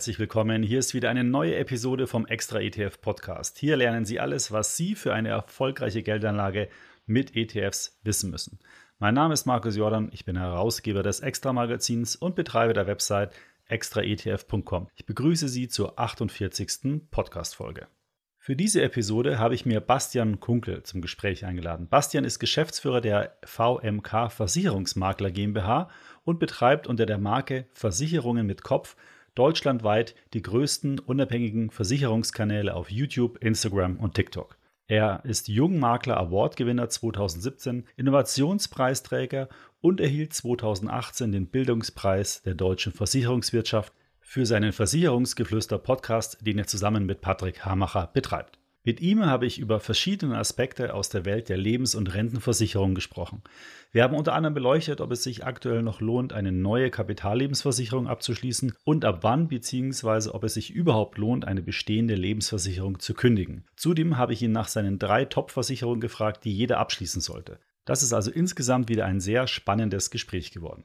Herzlich willkommen. Hier ist wieder eine neue Episode vom Extra ETF Podcast. Hier lernen Sie alles, was Sie für eine erfolgreiche Geldanlage mit ETFs wissen müssen. Mein Name ist Markus Jordan, ich bin Herausgeber des Extra Magazins und Betreiber der Website extraetf.com. Ich begrüße Sie zur 48. Podcast Folge. Für diese Episode habe ich mir Bastian Kunkel zum Gespräch eingeladen. Bastian ist Geschäftsführer der VMK Versicherungsmakler GmbH und betreibt unter der Marke Versicherungen mit Kopf deutschlandweit die größten unabhängigen Versicherungskanäle auf YouTube, Instagram und TikTok. Er ist Jungmakler Award-Gewinner 2017, Innovationspreisträger und erhielt 2018 den Bildungspreis der deutschen Versicherungswirtschaft für seinen Versicherungsgeflüster-Podcast, den er zusammen mit Patrick Hamacher betreibt. Mit ihm habe ich über verschiedene Aspekte aus der Welt der Lebens- und Rentenversicherung gesprochen. Wir haben unter anderem beleuchtet, ob es sich aktuell noch lohnt, eine neue Kapitallebensversicherung abzuschließen und ab wann bzw. ob es sich überhaupt lohnt, eine bestehende Lebensversicherung zu kündigen. Zudem habe ich ihn nach seinen drei Top-Versicherungen gefragt, die jeder abschließen sollte. Das ist also insgesamt wieder ein sehr spannendes Gespräch geworden.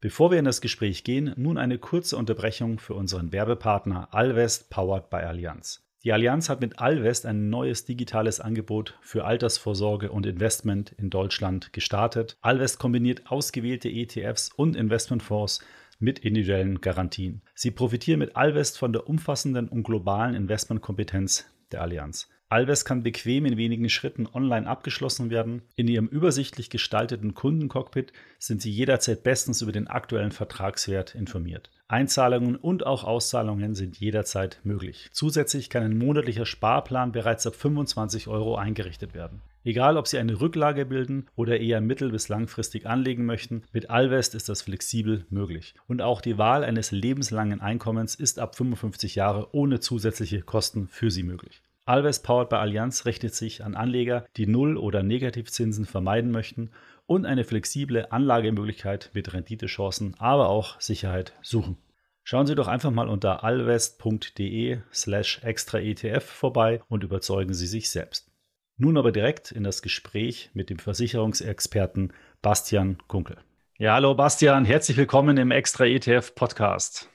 Bevor wir in das Gespräch gehen, nun eine kurze Unterbrechung für unseren Werbepartner Alvest Powered by Allianz. Die Allianz hat mit Alvest ein neues digitales Angebot für Altersvorsorge und Investment in Deutschland gestartet. Alvest kombiniert ausgewählte ETFs und Investmentfonds mit individuellen Garantien. Sie profitieren mit Alvest von der umfassenden und globalen Investmentkompetenz der Allianz. Alves kann bequem in wenigen Schritten online abgeschlossen werden. In Ihrem übersichtlich gestalteten Kundencockpit sind Sie jederzeit bestens über den aktuellen Vertragswert informiert. Einzahlungen und auch Auszahlungen sind jederzeit möglich. Zusätzlich kann ein monatlicher Sparplan bereits ab 25 Euro eingerichtet werden. Egal, ob Sie eine Rücklage bilden oder eher mittel- bis langfristig anlegen möchten, mit Alvest ist das flexibel möglich. Und auch die Wahl eines lebenslangen Einkommens ist ab 55 Jahre ohne zusätzliche Kosten für Sie möglich. Alves Powered by Allianz richtet sich an Anleger, die Null- oder Negativzinsen vermeiden möchten und eine flexible Anlagemöglichkeit mit Renditechancen, aber auch Sicherheit suchen. Schauen Sie doch einfach mal unter alvest.de slash extra ETF vorbei und überzeugen Sie sich selbst. Nun aber direkt in das Gespräch mit dem Versicherungsexperten Bastian Kunkel. Ja, hallo Bastian, herzlich willkommen im Extra ETF Podcast.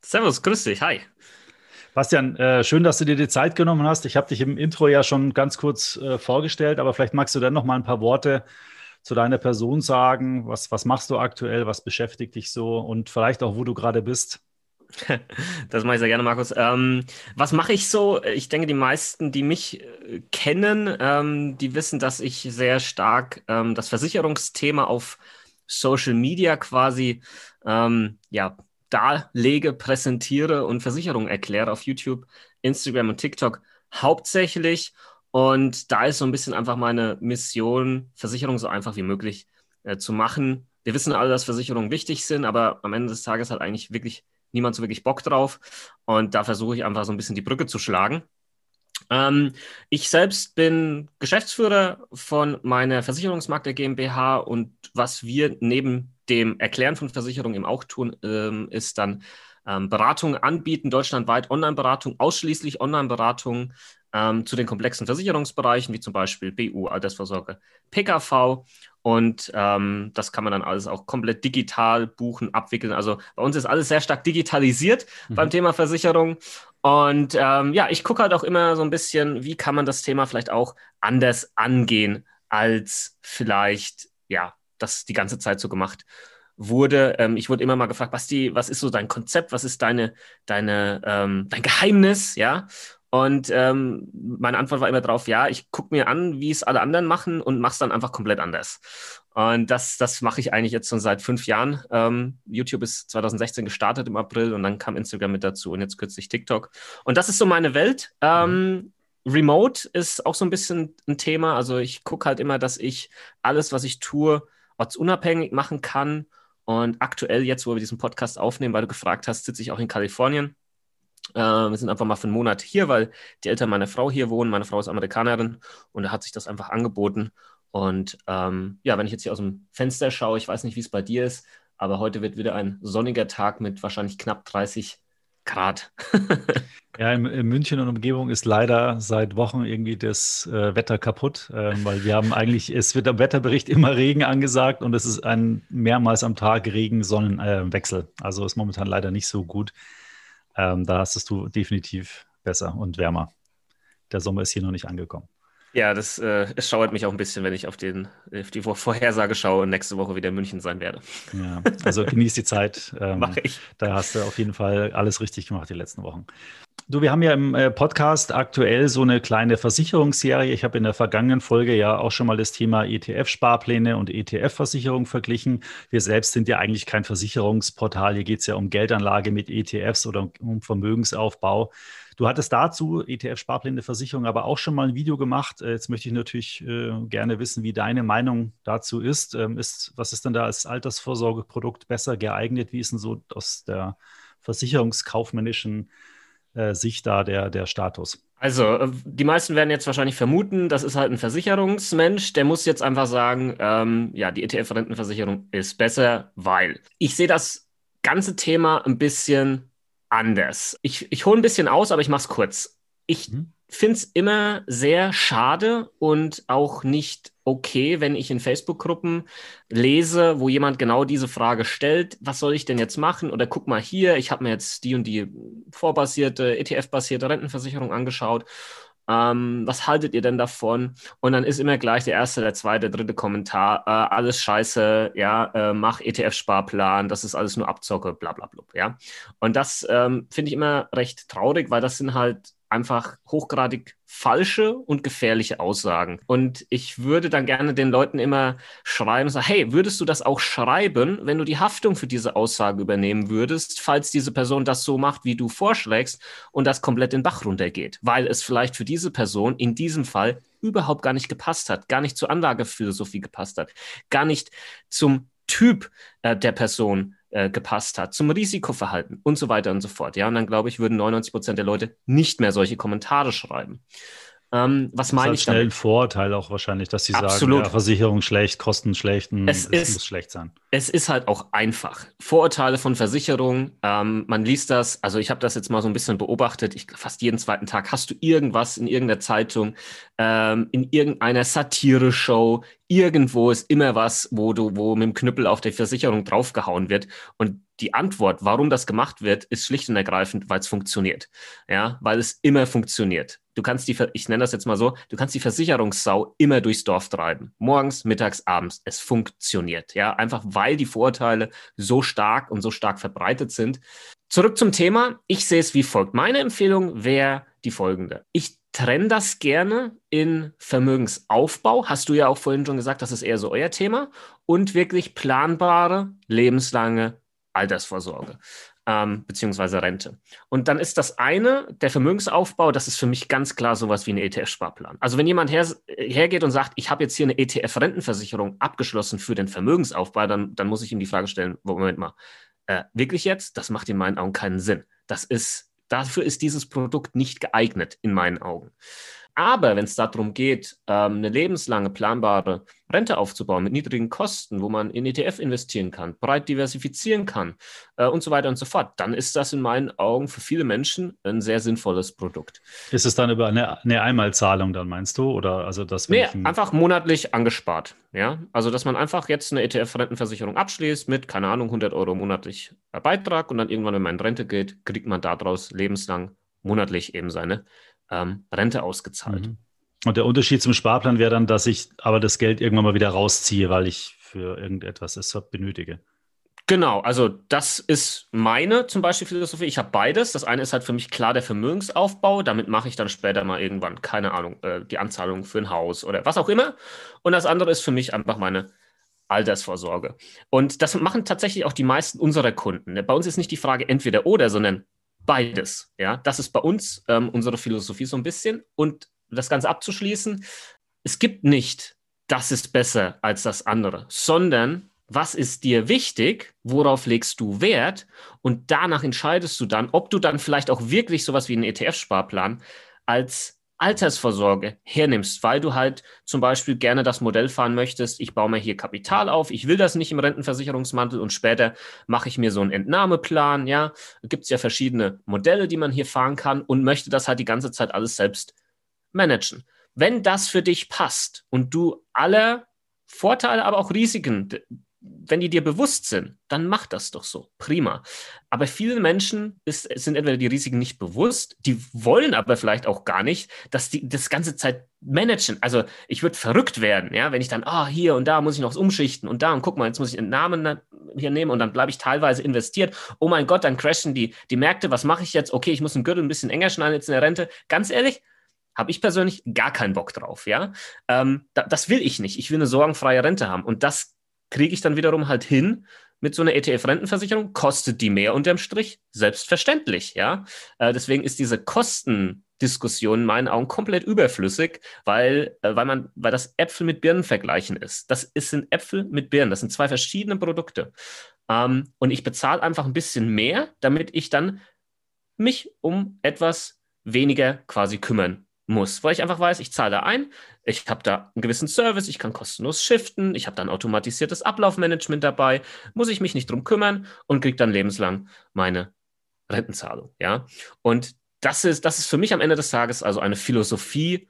Servus, grüß dich, hi. Bastian, äh, schön, dass du dir die Zeit genommen hast. Ich habe dich im Intro ja schon ganz kurz äh, vorgestellt, aber vielleicht magst du dann noch mal ein paar Worte zu deiner Person sagen. Was, was machst du aktuell? Was beschäftigt dich so? Und vielleicht auch, wo du gerade bist? Das mache ich sehr gerne, Markus. Ähm, was mache ich so? Ich denke, die meisten, die mich äh, kennen, ähm, die wissen, dass ich sehr stark ähm, das Versicherungsthema auf Social Media quasi ähm, ja, darlege, präsentiere und Versicherungen erkläre auf YouTube, Instagram und TikTok hauptsächlich. Und da ist so ein bisschen einfach meine Mission, Versicherungen so einfach wie möglich äh, zu machen. Wir wissen alle, dass Versicherungen wichtig sind, aber am Ende des Tages hat eigentlich wirklich niemand so wirklich Bock drauf. Und da versuche ich einfach so ein bisschen die Brücke zu schlagen. Ähm, ich selbst bin Geschäftsführer von meiner Versicherungsmakler GmbH und was wir neben dem Erklären von Versicherungen eben auch tun, ähm, ist dann ähm, Beratung anbieten, deutschlandweit Online-Beratung, ausschließlich Online-Beratung ähm, zu den komplexen Versicherungsbereichen, wie zum Beispiel BU, Altersvorsorge, PKV. Und ähm, das kann man dann alles auch komplett digital buchen, abwickeln. Also bei uns ist alles sehr stark digitalisiert mhm. beim Thema Versicherung. Und ähm, ja, ich gucke halt auch immer so ein bisschen, wie kann man das Thema vielleicht auch anders angehen, als vielleicht, ja, das die ganze Zeit so gemacht wurde. Ähm, ich wurde immer mal gefragt, Basti, was ist so dein Konzept? Was ist deine, deine, ähm, dein Geheimnis? Ja. Und ähm, meine Antwort war immer drauf, ja, ich gucke mir an, wie es alle anderen machen und mache es dann einfach komplett anders. Und das, das mache ich eigentlich jetzt schon seit fünf Jahren. Ähm, YouTube ist 2016 gestartet im April und dann kam Instagram mit dazu und jetzt kürzlich TikTok. Und das ist so meine Welt. Ähm, Remote ist auch so ein bisschen ein Thema. Also ich gucke halt immer, dass ich alles, was ich tue, ortsunabhängig machen kann. Und aktuell jetzt, wo wir diesen Podcast aufnehmen, weil du gefragt hast, sitze ich auch in Kalifornien. Äh, wir sind einfach mal für einen Monat hier, weil die Eltern meiner Frau hier wohnen. Meine Frau ist Amerikanerin und da hat sich das einfach angeboten. Und ähm, ja, wenn ich jetzt hier aus dem Fenster schaue, ich weiß nicht, wie es bei dir ist, aber heute wird wieder ein sonniger Tag mit wahrscheinlich knapp 30 Grad. ja, in, in, München und Umgebung ist leider seit Wochen irgendwie das äh, Wetter kaputt, äh, weil wir haben eigentlich, es wird am Wetterbericht immer Regen angesagt und es ist ein mehrmals am Tag Regen-Sonnenwechsel. Äh, also ist momentan leider nicht so gut. Ähm, da hast du definitiv besser und wärmer. Der Sommer ist hier noch nicht angekommen. Ja, das äh, es schauert mich auch ein bisschen, wenn ich auf, den, auf die Vorhersage schaue und nächste Woche wieder in München sein werde. Ja, also genieß die Zeit. Ähm, Mache ich. Da hast du auf jeden Fall alles richtig gemacht die letzten Wochen. Du, wir haben ja im äh, Podcast aktuell so eine kleine Versicherungsserie. Ich habe in der vergangenen Folge ja auch schon mal das Thema ETF-Sparpläne und ETF-Versicherung verglichen. Wir selbst sind ja eigentlich kein Versicherungsportal. Hier geht es ja um Geldanlage mit ETFs oder um Vermögensaufbau. Du hattest dazu ETF-Sparpläne Versicherung aber auch schon mal ein Video gemacht. Äh, jetzt möchte ich natürlich äh, gerne wissen, wie deine Meinung dazu ist. Ähm, ist. Was ist denn da als Altersvorsorgeprodukt besser geeignet? Wie ist denn so aus der versicherungskaufmännischen äh, Sicht da der, der Status? Also, äh, die meisten werden jetzt wahrscheinlich vermuten, das ist halt ein Versicherungsmensch, der muss jetzt einfach sagen, ähm, ja, die ETF-Rentenversicherung ist besser, weil ich sehe das ganze Thema ein bisschen anders. Ich, ich hole ein bisschen aus, aber ich mache es kurz. Ich mhm. finde es immer sehr schade und auch nicht okay, wenn ich in Facebook-Gruppen lese, wo jemand genau diese Frage stellt, was soll ich denn jetzt machen? Oder guck mal hier, ich habe mir jetzt die und die vorbasierte, ETF-basierte Rentenversicherung angeschaut ähm, was haltet ihr denn davon? Und dann ist immer gleich der erste, der zweite, der dritte Kommentar, äh, alles scheiße, ja, äh, mach ETF-Sparplan, das ist alles nur Abzocke, bla bla bla, ja. Und das ähm, finde ich immer recht traurig, weil das sind halt einfach hochgradig falsche und gefährliche Aussagen. Und ich würde dann gerne den Leuten immer schreiben, so, hey, würdest du das auch schreiben, wenn du die Haftung für diese Aussage übernehmen würdest, falls diese Person das so macht, wie du vorschlägst und das komplett in Bach runtergeht, weil es vielleicht für diese Person in diesem Fall überhaupt gar nicht gepasst hat, gar nicht zur Anlagephilosophie gepasst hat, gar nicht zum Typ äh, der Person äh, gepasst hat, zum Risikoverhalten und so weiter und so fort. Ja, und dann glaube ich, würden 99 Prozent der Leute nicht mehr solche Kommentare schreiben. Ähm, was meine ich damit? schnell ein Vorteil auch wahrscheinlich, dass sie Absolut. sagen, ja, Versicherung schlecht, Kosten schlecht, es, es muss schlecht sein. Es ist halt auch einfach. Vorurteile von Versicherungen, ähm, man liest das, also ich habe das jetzt mal so ein bisschen beobachtet, ich, fast jeden zweiten Tag hast du irgendwas in irgendeiner Zeitung, ähm, in irgendeiner Satire-Show, irgendwo ist immer was, wo du, wo mit dem Knüppel auf der Versicherung draufgehauen wird. Und die Antwort, warum das gemacht wird, ist schlicht und ergreifend, weil es funktioniert. Ja, weil es immer funktioniert. Du kannst die, ich nenne das jetzt mal so, du kannst die Versicherungssau immer durchs Dorf treiben. Morgens, mittags, abends. Es funktioniert. Ja, einfach weil die Vorurteile so stark und so stark verbreitet sind. Zurück zum Thema. Ich sehe es wie folgt. Meine Empfehlung wäre die folgende. Ich trenne das gerne in Vermögensaufbau. Hast du ja auch vorhin schon gesagt, das ist eher so euer Thema. Und wirklich planbare, lebenslange Altersvorsorge ähm, beziehungsweise Rente. Und dann ist das eine, der Vermögensaufbau, das ist für mich ganz klar sowas wie ein ETF-Sparplan. Also wenn jemand her, hergeht und sagt, ich habe jetzt hier eine ETF-Rentenversicherung abgeschlossen für den Vermögensaufbau, dann, dann muss ich ihm die Frage stellen, Moment mal, äh, wirklich jetzt? Das macht in meinen Augen keinen Sinn. Das ist, dafür ist dieses Produkt nicht geeignet in meinen Augen. Aber wenn es darum geht, ähm, eine lebenslange planbare Rente aufzubauen mit niedrigen Kosten, wo man in ETF investieren kann, breit diversifizieren kann äh, und so weiter und so fort, dann ist das in meinen Augen für viele Menschen ein sehr sinnvolles Produkt. Ist es dann über eine, eine Einmalzahlung dann meinst du oder also das? Nee, einfach monatlich angespart. Ja, also dass man einfach jetzt eine ETF-Rentenversicherung abschließt mit keine Ahnung 100 Euro monatlich Beitrag und dann irgendwann, wenn man in Rente geht, kriegt man daraus lebenslang monatlich eben seine ähm, Rente ausgezahlt. Mhm. Und der Unterschied zum Sparplan wäre dann, dass ich aber das Geld irgendwann mal wieder rausziehe, weil ich für irgendetwas es benötige. Genau, also das ist meine zum Beispiel Philosophie. Ich habe beides. Das eine ist halt für mich klar der Vermögensaufbau. Damit mache ich dann später mal irgendwann, keine Ahnung, äh, die Anzahlung für ein Haus oder was auch immer. Und das andere ist für mich einfach meine Altersvorsorge. Und das machen tatsächlich auch die meisten unserer Kunden. Bei uns ist nicht die Frage entweder oder, sondern beides. Ja, das ist bei uns ähm, unsere Philosophie so ein bisschen. Und das Ganze abzuschließen, es gibt nicht, das ist besser als das andere, sondern was ist dir wichtig, worauf legst du Wert und danach entscheidest du dann, ob du dann vielleicht auch wirklich sowas wie einen ETF-Sparplan als Altersvorsorge hernimmst, weil du halt zum Beispiel gerne das Modell fahren möchtest, ich baue mir hier Kapital auf, ich will das nicht im Rentenversicherungsmantel und später mache ich mir so einen Entnahmeplan, ja, gibt es ja verschiedene Modelle, die man hier fahren kann und möchte das halt die ganze Zeit alles selbst managen. Wenn das für dich passt und du alle Vorteile, aber auch Risiken wenn die dir bewusst sind, dann mach das doch so. Prima. Aber viele Menschen ist, sind entweder die Risiken nicht bewusst, die wollen aber vielleicht auch gar nicht, dass die das ganze Zeit managen. Also ich würde verrückt werden, ja, wenn ich dann, ah, oh, hier und da muss ich noch umschichten und da und guck mal, jetzt muss ich einen Namen hier nehmen und dann bleibe ich teilweise investiert. Oh mein Gott, dann crashen die, die Märkte, was mache ich jetzt? Okay, ich muss den Gürtel ein bisschen enger schneiden jetzt in der Rente. Ganz ehrlich, habe ich persönlich gar keinen Bock drauf, ja. Ähm, da, das will ich nicht. Ich will eine sorgenfreie Rente haben. Und das kriege ich dann wiederum halt hin mit so einer ETF-Rentenversicherung. Kostet die mehr unterm Strich? Selbstverständlich, ja. Äh, deswegen ist diese Kostendiskussion in meinen Augen komplett überflüssig, weil, äh, weil, man, weil das Äpfel mit Birnen vergleichen ist. Das ist, sind Äpfel mit Birnen. Das sind zwei verschiedene Produkte. Ähm, und ich bezahle einfach ein bisschen mehr, damit ich dann mich um etwas weniger quasi kümmern muss, weil ich einfach weiß, ich zahle da ein, ich habe da einen gewissen Service, ich kann kostenlos shiften, ich habe dann automatisiertes Ablaufmanagement dabei, muss ich mich nicht drum kümmern und kriege dann lebenslang meine Rentenzahlung. Ja? Und das ist, das ist für mich am Ende des Tages also eine Philosophie,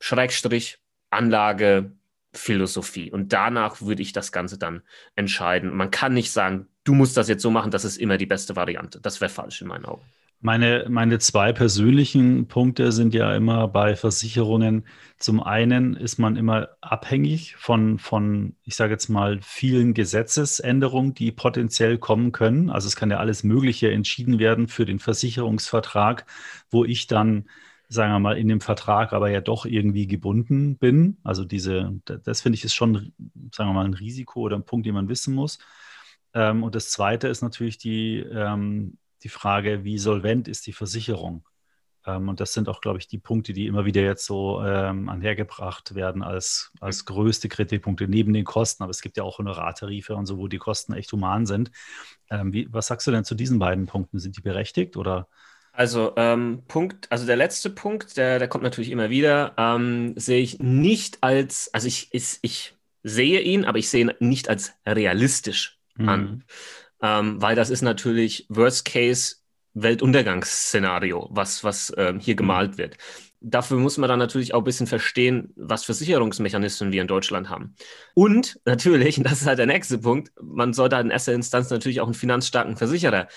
Schrägstrich, Anlage, Philosophie. Und danach würde ich das Ganze dann entscheiden. Man kann nicht sagen, du musst das jetzt so machen, das ist immer die beste Variante. Das wäre falsch in meinen Augen. Meine, meine zwei persönlichen Punkte sind ja immer bei Versicherungen. Zum einen ist man immer abhängig von, von ich sage jetzt mal, vielen Gesetzesänderungen, die potenziell kommen können. Also es kann ja alles Mögliche entschieden werden für den Versicherungsvertrag, wo ich dann, sagen wir mal, in dem Vertrag aber ja doch irgendwie gebunden bin. Also diese, das finde ich ist schon, sagen wir mal, ein Risiko oder ein Punkt, den man wissen muss. Ähm, und das zweite ist natürlich die, ähm, die Frage, wie solvent ist die Versicherung? Ähm, und das sind auch, glaube ich, die Punkte, die immer wieder jetzt so ähm, anhergebracht werden als, als größte Kritikpunkte neben den Kosten. Aber es gibt ja auch Honorartarife und so, wo die Kosten echt human sind. Ähm, wie, was sagst du denn zu diesen beiden Punkten? Sind die berechtigt oder? Also ähm, Punkt, also der letzte Punkt, der, der kommt natürlich immer wieder, ähm, sehe ich nicht als, also ich, ich, ich sehe ihn, aber ich sehe ihn nicht als realistisch mhm. an ähm, weil das ist natürlich Worst Case Weltuntergangsszenario, was, was ähm, hier mhm. gemalt wird. Dafür muss man dann natürlich auch ein bisschen verstehen, was für Sicherungsmechanismen wir in Deutschland haben. Und natürlich, und das ist halt der nächste Punkt, man sollte halt in erster Instanz natürlich auch einen finanzstarken Versicherer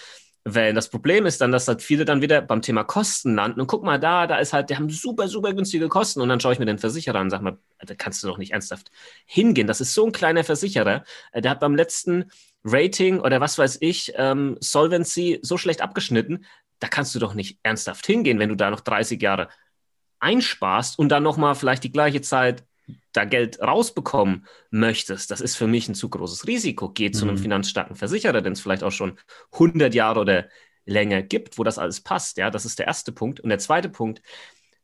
wählen. Das Problem ist dann, dass halt viele dann wieder beim Thema Kosten landen und guck mal da, da ist halt, die haben super, super günstige Kosten und dann schaue ich mir den Versicherer an und sag mal, da kannst du doch nicht ernsthaft hingehen. Das ist so ein kleiner Versicherer, äh, der hat beim letzten Rating oder was weiß ich, ähm, Solvency so schlecht abgeschnitten, da kannst du doch nicht ernsthaft hingehen, wenn du da noch 30 Jahre einsparst und dann nochmal vielleicht die gleiche Zeit da Geld rausbekommen möchtest. Das ist für mich ein zu großes Risiko. Geh zu einem mhm. finanzstarken Versicherer, den es vielleicht auch schon 100 Jahre oder länger gibt, wo das alles passt. Ja, das ist der erste Punkt. Und der zweite Punkt,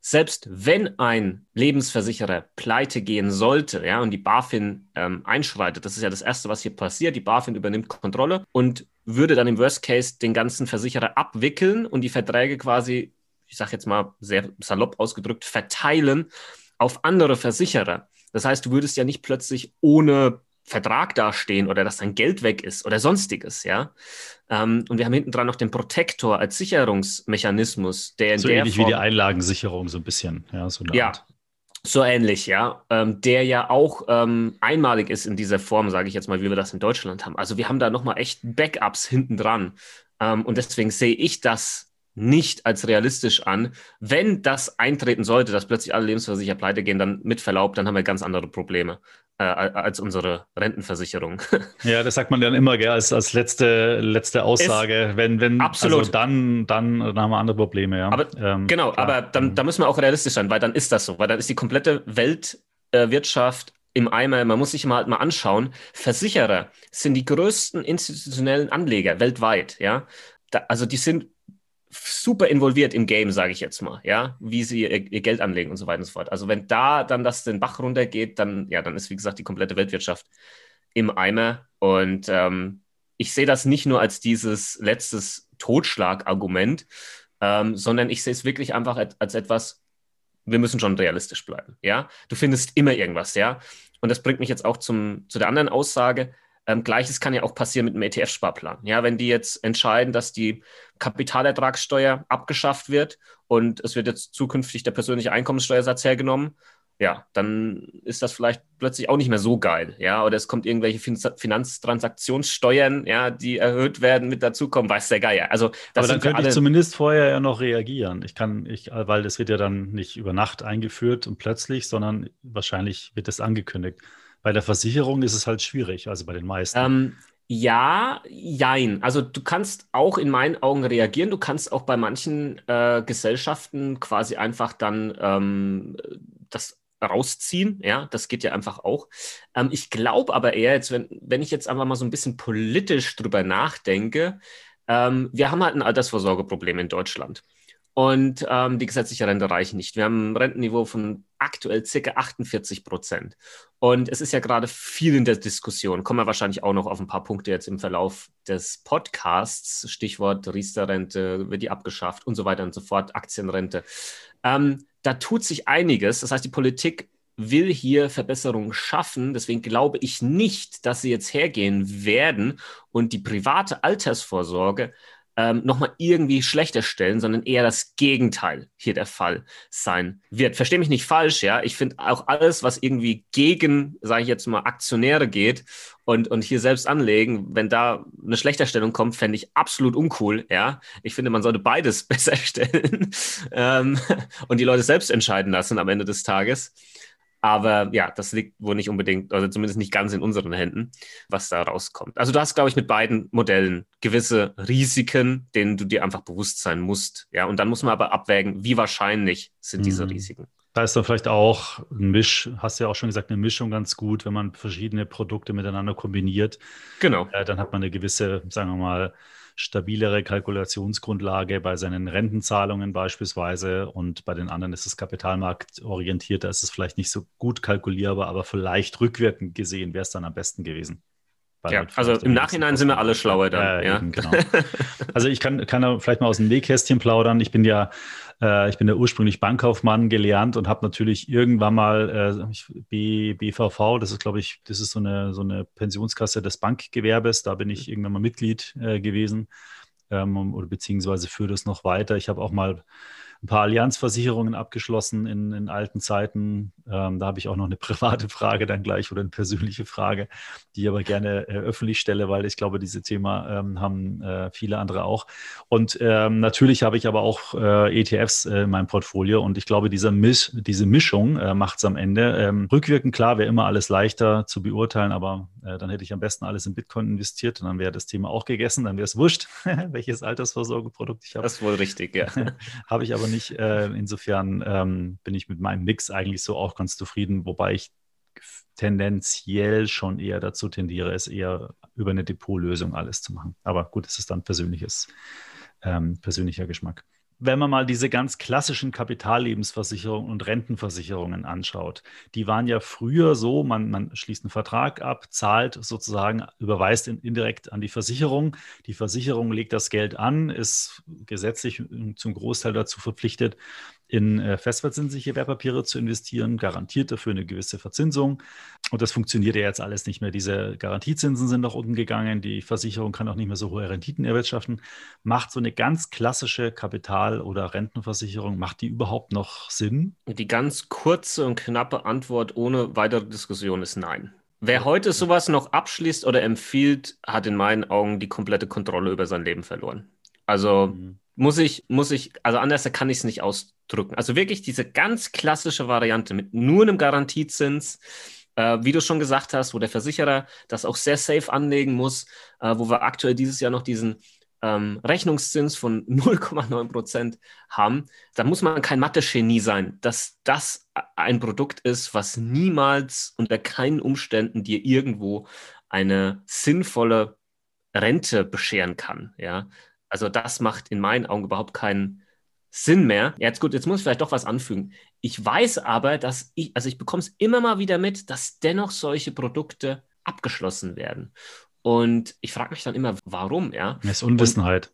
selbst wenn ein Lebensversicherer pleite gehen sollte, ja, und die BaFin ähm, einschreitet, das ist ja das Erste, was hier passiert, die BaFin übernimmt Kontrolle und würde dann im Worst Case den ganzen Versicherer abwickeln und die Verträge quasi, ich sage jetzt mal sehr salopp ausgedrückt, verteilen auf andere Versicherer. Das heißt, du würdest ja nicht plötzlich ohne Vertrag dastehen oder dass dein Geld weg ist oder sonstiges, ja. Ähm, und wir haben hinten dran noch den Protektor als Sicherungsmechanismus, der in so der ähnlich Form, wie die Einlagensicherung so ein bisschen, ja, so eine ja, Art. So ähnlich, ja. Ähm, der ja auch ähm, einmalig ist in dieser Form, sage ich jetzt mal, wie wir das in Deutschland haben. Also wir haben da nochmal echt Backups hinten dran. Ähm, und deswegen sehe ich das nicht als realistisch an. Wenn das eintreten sollte, dass plötzlich alle Lebensversicherer pleite gehen, dann mit Verlaub, dann haben wir ganz andere Probleme äh, als unsere Rentenversicherung. Ja, das sagt man dann immer gell, als, als letzte, letzte Aussage. Es, wenn, wenn, absolut. Also dann, dann, dann haben wir andere Probleme. Ja. Aber, ähm, genau, klar. aber dann, mhm. da müssen wir auch realistisch sein, weil dann ist das so, weil dann ist die komplette Weltwirtschaft äh, im Eimer. Man muss sich mal halt mal anschauen. Versicherer sind die größten institutionellen Anleger weltweit. Ja, da, also die sind super involviert im Game, sage ich jetzt mal, ja, wie sie ihr, ihr, Geld anlegen und so weiter und so fort. Also wenn da dann das den Bach runtergeht, dann ja, dann ist wie gesagt die komplette Weltwirtschaft im Eimer und ähm, ich sehe das nicht nur als dieses letztes Totschlagargument, ähm, sondern ich sehe es wirklich einfach als, etwas, wir müssen schon realistisch bleiben, ja. Du findest immer irgendwas, ja. Und das bringt mich jetzt auch zum, zu der anderen Aussage. Ähm, Gleiches kann ja auch passieren mit einem ETF-Sparplan. Ja, wenn die jetzt entscheiden, dass die Kapitalertragssteuer abgeschafft wird und es wird jetzt zukünftig der persönliche Einkommenssteuersatz hergenommen, ja, dann ist das vielleicht plötzlich auch nicht mehr so geil, ja, oder es kommt irgendwelche fin Finanztransaktionssteuern, ja, die erhöht werden, mit dazukommen, weiß der Geier. Also, Aber dann könnte ich zumindest vorher ja noch reagieren. Ich kann, ich, weil das wird ja dann nicht über Nacht eingeführt und plötzlich, sondern wahrscheinlich wird es angekündigt. Bei der Versicherung ist es halt schwierig, also bei den meisten. Ähm, ja, jein. Also du kannst auch in meinen Augen reagieren. Du kannst auch bei manchen äh, Gesellschaften quasi einfach dann ähm, das rausziehen. Ja, das geht ja einfach auch. Ähm, ich glaube aber eher, jetzt, wenn, wenn ich jetzt einfach mal so ein bisschen politisch drüber nachdenke, ähm, wir haben halt ein Altersvorsorgeproblem in Deutschland. Und ähm, die gesetzliche Rente reicht nicht. Wir haben ein Rentenniveau von aktuell circa 48 Prozent. Und es ist ja gerade viel in der Diskussion. Kommen wir wahrscheinlich auch noch auf ein paar Punkte jetzt im Verlauf des Podcasts. Stichwort Riester-Rente, wird die abgeschafft und so weiter und so fort, Aktienrente. Ähm, da tut sich einiges. Das heißt, die Politik will hier Verbesserungen schaffen. Deswegen glaube ich nicht, dass sie jetzt hergehen werden und die private Altersvorsorge ähm, nochmal irgendwie schlechter stellen, sondern eher das Gegenteil hier der Fall sein wird. Verstehe mich nicht falsch, ja. Ich finde auch alles, was irgendwie gegen, sage ich jetzt mal, Aktionäre geht und, und hier selbst anlegen, wenn da eine Schlechterstellung kommt, fände ich absolut uncool, ja. Ich finde, man sollte beides besser stellen ähm, und die Leute selbst entscheiden lassen am Ende des Tages. Aber ja, das liegt wohl nicht unbedingt, also zumindest nicht ganz in unseren Händen, was da rauskommt. Also du hast, glaube ich, mit beiden Modellen gewisse Risiken, denen du dir einfach bewusst sein musst. Ja, und dann muss man aber abwägen, wie wahrscheinlich sind mhm. diese Risiken. Da ist dann vielleicht auch ein Misch, hast du ja auch schon gesagt, eine Mischung ganz gut, wenn man verschiedene Produkte miteinander kombiniert. Genau. Äh, dann hat man eine gewisse, sagen wir mal, stabilere Kalkulationsgrundlage bei seinen Rentenzahlungen beispielsweise und bei den anderen ist es kapitalmarktorientiert, da ist es vielleicht nicht so gut kalkulierbar, aber vielleicht rückwirkend gesehen wäre es dann am besten gewesen. Ja, also im Nachhinein sind wir alle schlauer dann. Äh, ja. Eben, genau. also ich kann, kann da vielleicht mal aus dem Nähkästchen plaudern. Ich bin ja, äh, ich bin ja ursprünglich Bankkaufmann gelernt und habe natürlich irgendwann mal äh, B, BVV, das ist glaube ich, das ist so eine, so eine Pensionskasse des Bankgewerbes, da bin ich irgendwann mal Mitglied äh, gewesen ähm, oder beziehungsweise führe das noch weiter. Ich habe auch mal ein paar Allianzversicherungen abgeschlossen in, in alten Zeiten. Ähm, da habe ich auch noch eine private Frage dann gleich oder eine persönliche Frage, die ich aber gerne äh, öffentlich stelle, weil ich glaube, dieses Thema ähm, haben äh, viele andere auch. Und ähm, natürlich habe ich aber auch äh, ETFs äh, in meinem Portfolio und ich glaube, dieser Misch, diese Mischung äh, macht es am Ende. Ähm, rückwirkend, klar, wäre immer alles leichter zu beurteilen, aber äh, dann hätte ich am besten alles in Bitcoin investiert und dann wäre das Thema auch gegessen, dann wäre es wurscht, welches Altersvorsorgeprodukt ich habe. Das ist wohl richtig, ja. habe ich aber nicht. Äh, insofern ähm, bin ich mit meinem Mix eigentlich so auch ganz zufrieden, wobei ich tendenziell schon eher dazu tendiere, es eher über eine Depotlösung alles zu machen. Aber gut, es ist dann persönliches, ähm, persönlicher Geschmack wenn man mal diese ganz klassischen Kapitallebensversicherungen und Rentenversicherungen anschaut, die waren ja früher so, man, man schließt einen Vertrag ab, zahlt sozusagen, überweist in, indirekt an die Versicherung. Die Versicherung legt das Geld an, ist gesetzlich zum Großteil dazu verpflichtet, in äh, festverzinsliche Wertpapiere zu investieren, garantiert dafür eine gewisse Verzinsung. Und das funktioniert ja jetzt alles nicht mehr. Diese Garantiezinsen sind nach unten gegangen, die Versicherung kann auch nicht mehr so hohe Renditen erwirtschaften. Macht so eine ganz klassische Kapital- oder Rentenversicherung, macht die überhaupt noch Sinn? Die ganz kurze und knappe Antwort ohne weitere Diskussion ist nein. Wer heute sowas noch abschließt oder empfiehlt, hat in meinen Augen die komplette Kontrolle über sein Leben verloren. Also mhm. muss ich, muss ich, also anders kann ich es nicht ausdrücken. Also wirklich diese ganz klassische Variante mit nur einem Garantiezins, äh, wie du schon gesagt hast, wo der Versicherer das auch sehr safe anlegen muss, äh, wo wir aktuell dieses Jahr noch diesen ähm, Rechnungszins von 0,9 Prozent haben, da muss man kein Mathe-Genie sein, dass das ein Produkt ist, was niemals unter keinen Umständen dir irgendwo eine sinnvolle Rente bescheren kann. Ja, also das macht in meinen Augen überhaupt keinen Sinn mehr. Jetzt gut, jetzt muss ich vielleicht doch was anfügen. Ich weiß aber, dass ich, also ich bekomme es immer mal wieder mit, dass dennoch solche Produkte abgeschlossen werden. Und ich frage mich dann immer, warum, ja? Es ist Unwissenheit. Und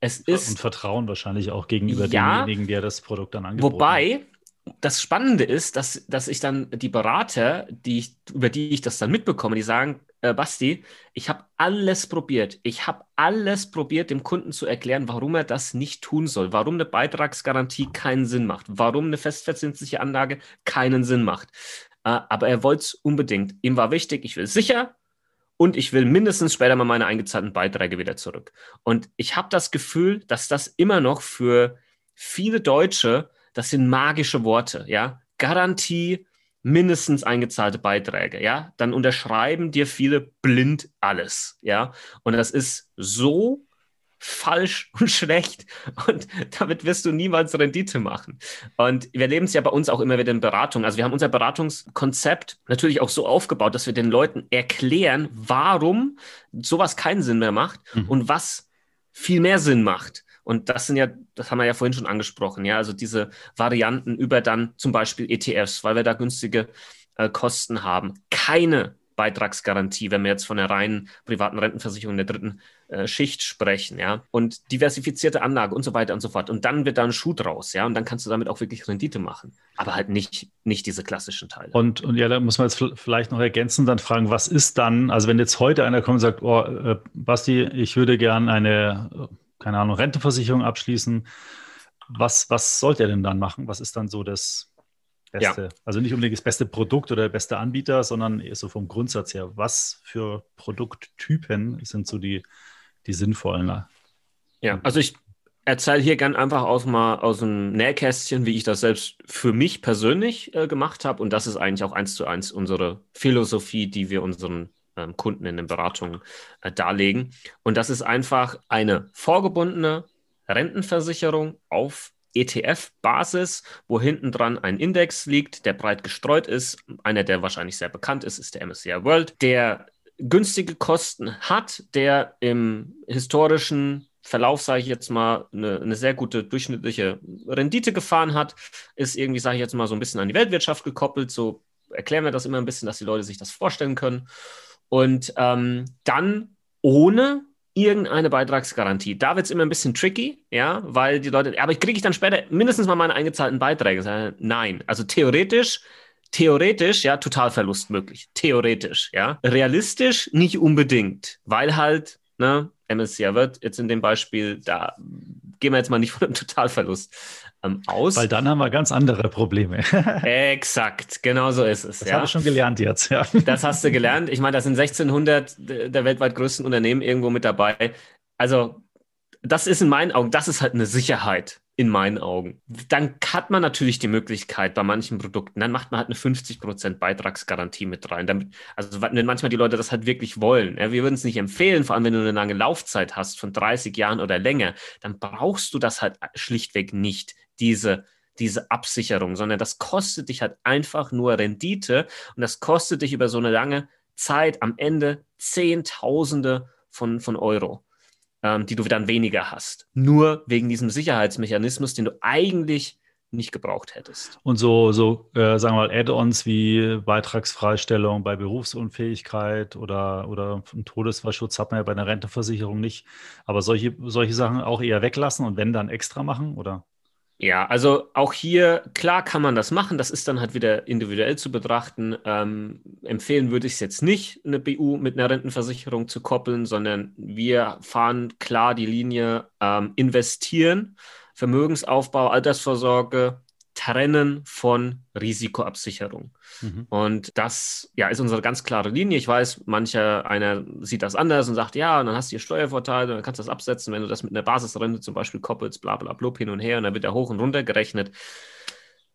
es ist. Und Vertrauen wahrscheinlich auch gegenüber ja, demjenigen, der das Produkt dann angeboten wobei, hat. Das Spannende ist, dass, dass ich dann die Berater, die ich, über die ich das dann mitbekomme, die sagen, äh, Basti, ich habe alles probiert. Ich habe alles probiert, dem Kunden zu erklären, warum er das nicht tun soll, warum eine Beitragsgarantie keinen Sinn macht, warum eine festverzinsliche Anlage keinen Sinn macht. Äh, aber er wollte es unbedingt. Ihm war wichtig, ich will sicher und ich will mindestens später mal meine eingezahlten Beiträge wieder zurück. Und ich habe das Gefühl, dass das immer noch für viele Deutsche, das sind magische Worte, ja. Garantie, mindestens eingezahlte Beiträge, ja, dann unterschreiben dir viele blind alles, ja. Und das ist so falsch und schlecht und damit wirst du niemals Rendite machen. Und wir leben es ja bei uns auch immer wieder in Beratung. Also wir haben unser Beratungskonzept natürlich auch so aufgebaut, dass wir den Leuten erklären, warum sowas keinen Sinn mehr macht mhm. und was viel mehr Sinn macht. Und das sind ja, das haben wir ja vorhin schon angesprochen, ja, also diese Varianten über dann zum Beispiel ETFs, weil wir da günstige äh, Kosten haben. Keine Beitragsgarantie, wenn wir jetzt von der reinen privaten Rentenversicherung der dritten äh, Schicht sprechen, ja, und diversifizierte Anlage und so weiter und so fort. Und dann wird da ein Schuh draus, ja, und dann kannst du damit auch wirklich Rendite machen, aber halt nicht, nicht diese klassischen Teile. Und, und ja, da muss man jetzt vielleicht noch ergänzen, dann fragen, was ist dann, also wenn jetzt heute einer kommt und sagt, oh, äh, Basti, ich würde gern eine keine Ahnung, Rentenversicherung abschließen. Was, was sollte er denn dann machen? Was ist dann so das Beste? Ja. Also nicht unbedingt das beste Produkt oder der beste Anbieter, sondern so vom Grundsatz her. Was für Produkttypen sind so die, die sinnvollen? Ja, also ich erzähle hier gern einfach aus, mal aus dem Nähkästchen, wie ich das selbst für mich persönlich äh, gemacht habe. Und das ist eigentlich auch eins zu eins unsere Philosophie, die wir unseren ähm, Kunden in den Beratungen äh, darlegen. Und das ist einfach eine vorgebundene Rentenversicherung auf ETF-Basis, wo hinten dran ein Index liegt, der breit gestreut ist. Einer, der wahrscheinlich sehr bekannt ist, ist der MSCI World, der günstige Kosten hat, der im historischen Verlauf, sage ich jetzt mal, eine, eine, sehr gute durchschnittliche Rendite gefahren hat, ist irgendwie, sage ich jetzt mal, so ein bisschen an die Weltwirtschaft gekoppelt. So erklären wir das immer ein bisschen, dass die Leute sich das vorstellen können. Und ähm, dann ohne irgendeine Beitragsgarantie. Da wird es immer ein bisschen tricky, ja, weil die Leute, aber kriege ich dann später mindestens mal meine eingezahlten Beiträge? Nein, also theoretisch, theoretisch, ja, Totalverlust möglich. Theoretisch, ja. Realistisch nicht unbedingt, weil halt, ne, MSCI wird jetzt in dem Beispiel, da gehen wir jetzt mal nicht von einem Totalverlust ähm, aus. Weil dann haben wir ganz andere Probleme. Exakt, genau so ist es. Das ja. habe ich schon gelernt jetzt. Ja. Das hast du gelernt. Ich meine, da sind 1600 der weltweit größten Unternehmen irgendwo mit dabei. Also das ist in meinen Augen, das ist halt eine Sicherheit in meinen Augen. Dann hat man natürlich die Möglichkeit bei manchen Produkten, dann macht man halt eine 50% Beitragsgarantie mit rein. Damit, also wenn manchmal die Leute das halt wirklich wollen. Ja, wir würden es nicht empfehlen, vor allem wenn du eine lange Laufzeit hast von 30 Jahren oder länger, dann brauchst du das halt schlichtweg nicht, diese, diese Absicherung, sondern das kostet dich halt einfach nur Rendite und das kostet dich über so eine lange Zeit am Ende Zehntausende von, von Euro ähm, die du dann weniger hast. Nur wegen diesem Sicherheitsmechanismus, den du eigentlich nicht gebraucht hättest. Und so, so äh, sagen wir mal, Add-ons wie Beitragsfreistellung bei Berufsunfähigkeit oder, oder Todesfallschutz hat man ja bei einer Renteversicherung nicht. Aber solche, solche Sachen auch eher weglassen und wenn dann extra machen, oder? Ja, also auch hier, klar kann man das machen, das ist dann halt wieder individuell zu betrachten. Ähm, empfehlen würde ich es jetzt nicht, eine BU mit einer Rentenversicherung zu koppeln, sondern wir fahren klar die Linie ähm, investieren, Vermögensaufbau, Altersvorsorge, trennen von Risikoabsicherung. Mhm. Und das ja, ist unsere ganz klare Linie. Ich weiß, mancher einer sieht das anders und sagt, ja, und dann hast du hier Steuervorteile, dann kannst du das absetzen, wenn du das mit einer Basisrente zum Beispiel koppelst, bla bla blub hin und her und dann wird er hoch und runter gerechnet.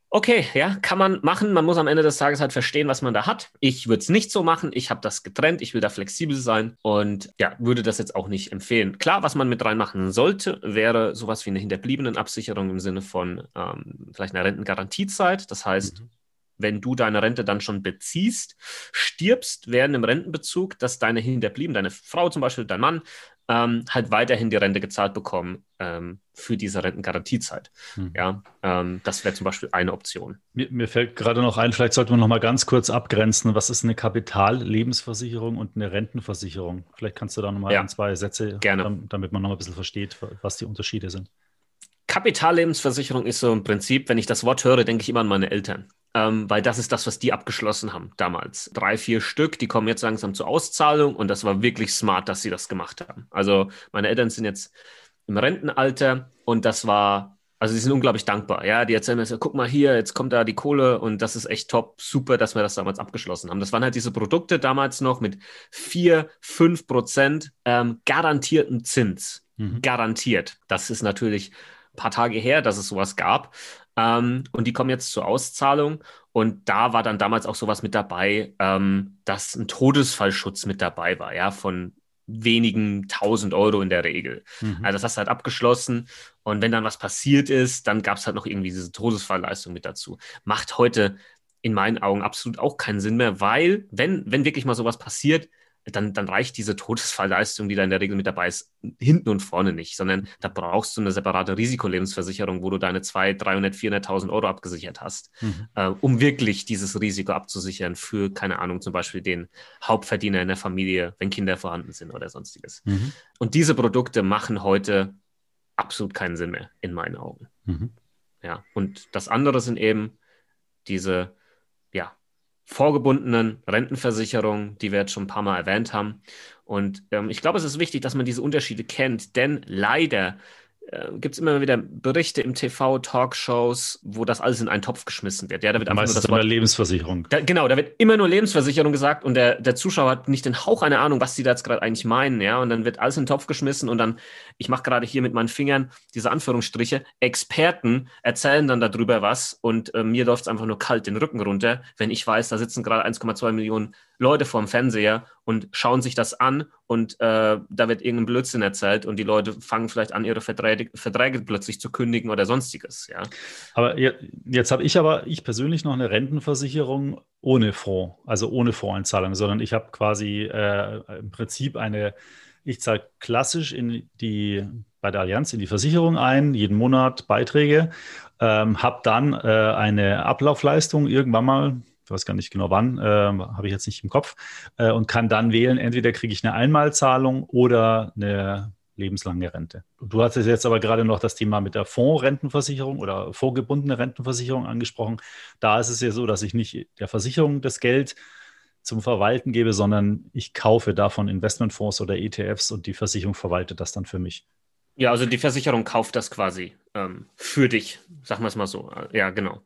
Okay, ja, kann man machen. Man muss am Ende des Tages halt verstehen, was man da hat. Ich würde es nicht so machen. Ich habe das getrennt. Ich will da flexibel sein und ja, würde das jetzt auch nicht empfehlen. Klar, was man mit reinmachen sollte, wäre sowas wie eine hinterbliebenen Absicherung im Sinne von ähm, vielleicht einer Rentengarantiezeit. Das heißt, mhm wenn du deine Rente dann schon beziehst, stirbst während dem Rentenbezug, dass deine Hinterblieben, deine Frau zum Beispiel, dein Mann, ähm, halt weiterhin die Rente gezahlt bekommen ähm, für diese Rentengarantiezeit. Hm. Ja, ähm, das wäre zum Beispiel eine Option. Mir, mir, fällt gerade noch ein, vielleicht sollte man noch mal ganz kurz abgrenzen, was ist eine Kapitallebensversicherung und eine Rentenversicherung? Vielleicht kannst du da noch mal ja. ein, zwei Sätze, Gerne. damit man noch mal ein bisschen versteht, was die Unterschiede sind. Kapitallebensversicherung ist so im Prinzip, wenn ich das Wort höre, denke ich immer an meine Eltern. Ähm, weil das ist das, was die abgeschlossen haben damals. Drei, vier Stück, die kommen jetzt langsam zur Auszahlung und das war wirklich smart, dass sie das gemacht haben. Also meine Eltern sind jetzt im Rentenalter und das war, also sie sind unglaublich dankbar. Ja, die erzählen mir so, guck mal hier, jetzt kommt da die Kohle und das ist echt top, super, dass wir das damals abgeschlossen haben. Das waren halt diese Produkte damals noch mit vier, fünf Prozent ähm, garantierten Zins. Mhm. Garantiert. Das ist natürlich paar Tage her, dass es sowas gab. Ähm, und die kommen jetzt zur Auszahlung. Und da war dann damals auch sowas mit dabei, ähm, dass ein Todesfallschutz mit dabei war, ja, von wenigen tausend Euro in der Regel. Mhm. Also das hast du halt abgeschlossen. Und wenn dann was passiert ist, dann gab es halt noch irgendwie diese Todesfallleistung mit dazu. Macht heute in meinen Augen absolut auch keinen Sinn mehr, weil, wenn, wenn wirklich mal sowas passiert, dann, dann reicht diese Todesfallleistung, die da in der Regel mit dabei ist, hinten und vorne nicht, sondern da brauchst du eine separate Risikolebensversicherung, wo du deine 200, 300, 400.000 Euro abgesichert hast, mhm. äh, um wirklich dieses Risiko abzusichern für, keine Ahnung, zum Beispiel den Hauptverdiener in der Familie, wenn Kinder vorhanden sind oder sonstiges. Mhm. Und diese Produkte machen heute absolut keinen Sinn mehr, in meinen Augen. Mhm. Ja, und das andere sind eben diese, vorgebundenen Rentenversicherung, die wir jetzt schon ein paar Mal erwähnt haben. Und ähm, ich glaube, es ist wichtig, dass man diese Unterschiede kennt, denn leider äh, gibt es immer wieder Berichte im TV, Talkshows, wo das alles in einen Topf geschmissen wird. Ja, da wird einfach Meistens nur das Wort, Lebensversicherung. Da, genau, da wird immer nur Lebensversicherung gesagt und der, der Zuschauer hat nicht den Hauch einer Ahnung, was die da jetzt gerade eigentlich meinen. Ja, und dann wird alles in den Topf geschmissen und dann, ich mache gerade hier mit meinen Fingern diese Anführungsstriche, Experten erzählen dann darüber was und äh, mir läuft es einfach nur kalt den Rücken runter, wenn ich weiß, da sitzen gerade 1,2 Millionen Leute vorm Fernseher und schauen sich das an und äh, da wird irgendein Blödsinn erzählt und die Leute fangen vielleicht an, ihre Verträge, Verträge plötzlich zu kündigen oder sonstiges. Ja. Aber jetzt, habe ich aber, ich persönlich noch eine Rentenversicherung ohne Fonds, also ohne Fondseinzahlung, sondern ich habe quasi äh, im Prinzip eine, ich zahle klassisch in die bei der Allianz in die Versicherung ein, jeden Monat Beiträge, ähm, habe dann äh, eine Ablaufleistung irgendwann mal ich weiß gar nicht genau wann, äh, habe ich jetzt nicht im Kopf, äh, und kann dann wählen, entweder kriege ich eine Einmalzahlung oder eine lebenslange Rente. Du hast jetzt aber gerade noch das Thema mit der Fondsrentenversicherung oder vorgebundene Rentenversicherung angesprochen. Da ist es ja so, dass ich nicht der Versicherung das Geld zum Verwalten gebe, sondern ich kaufe davon Investmentfonds oder ETFs und die Versicherung verwaltet das dann für mich. Ja, also die Versicherung kauft das quasi ähm, für dich, sagen wir es mal so. Ja, genau.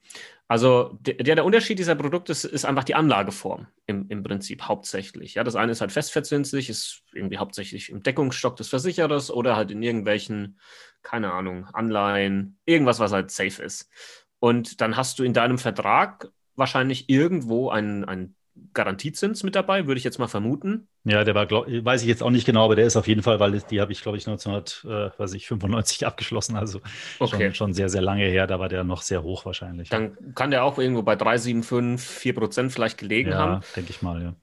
Also der, der Unterschied dieser Produkte ist, ist einfach die Anlageform im, im Prinzip hauptsächlich. Ja, das eine ist halt festverzinslich, ist irgendwie hauptsächlich im Deckungsstock des Versicherers oder halt in irgendwelchen, keine Ahnung, Anleihen, irgendwas, was halt safe ist. Und dann hast du in deinem Vertrag wahrscheinlich irgendwo einen, einen Garantiezins mit dabei, würde ich jetzt mal vermuten. Ja, der war, glaub, weiß ich jetzt auch nicht genau, aber der ist auf jeden Fall, weil die habe ich, glaube ich, 1995 abgeschlossen, also okay. schon, schon, sehr, sehr lange her. Da war der noch sehr hoch wahrscheinlich. Dann kann der auch irgendwo bei 3,75, 4 Prozent vielleicht gelegen ja, haben. denke ich mal, ja.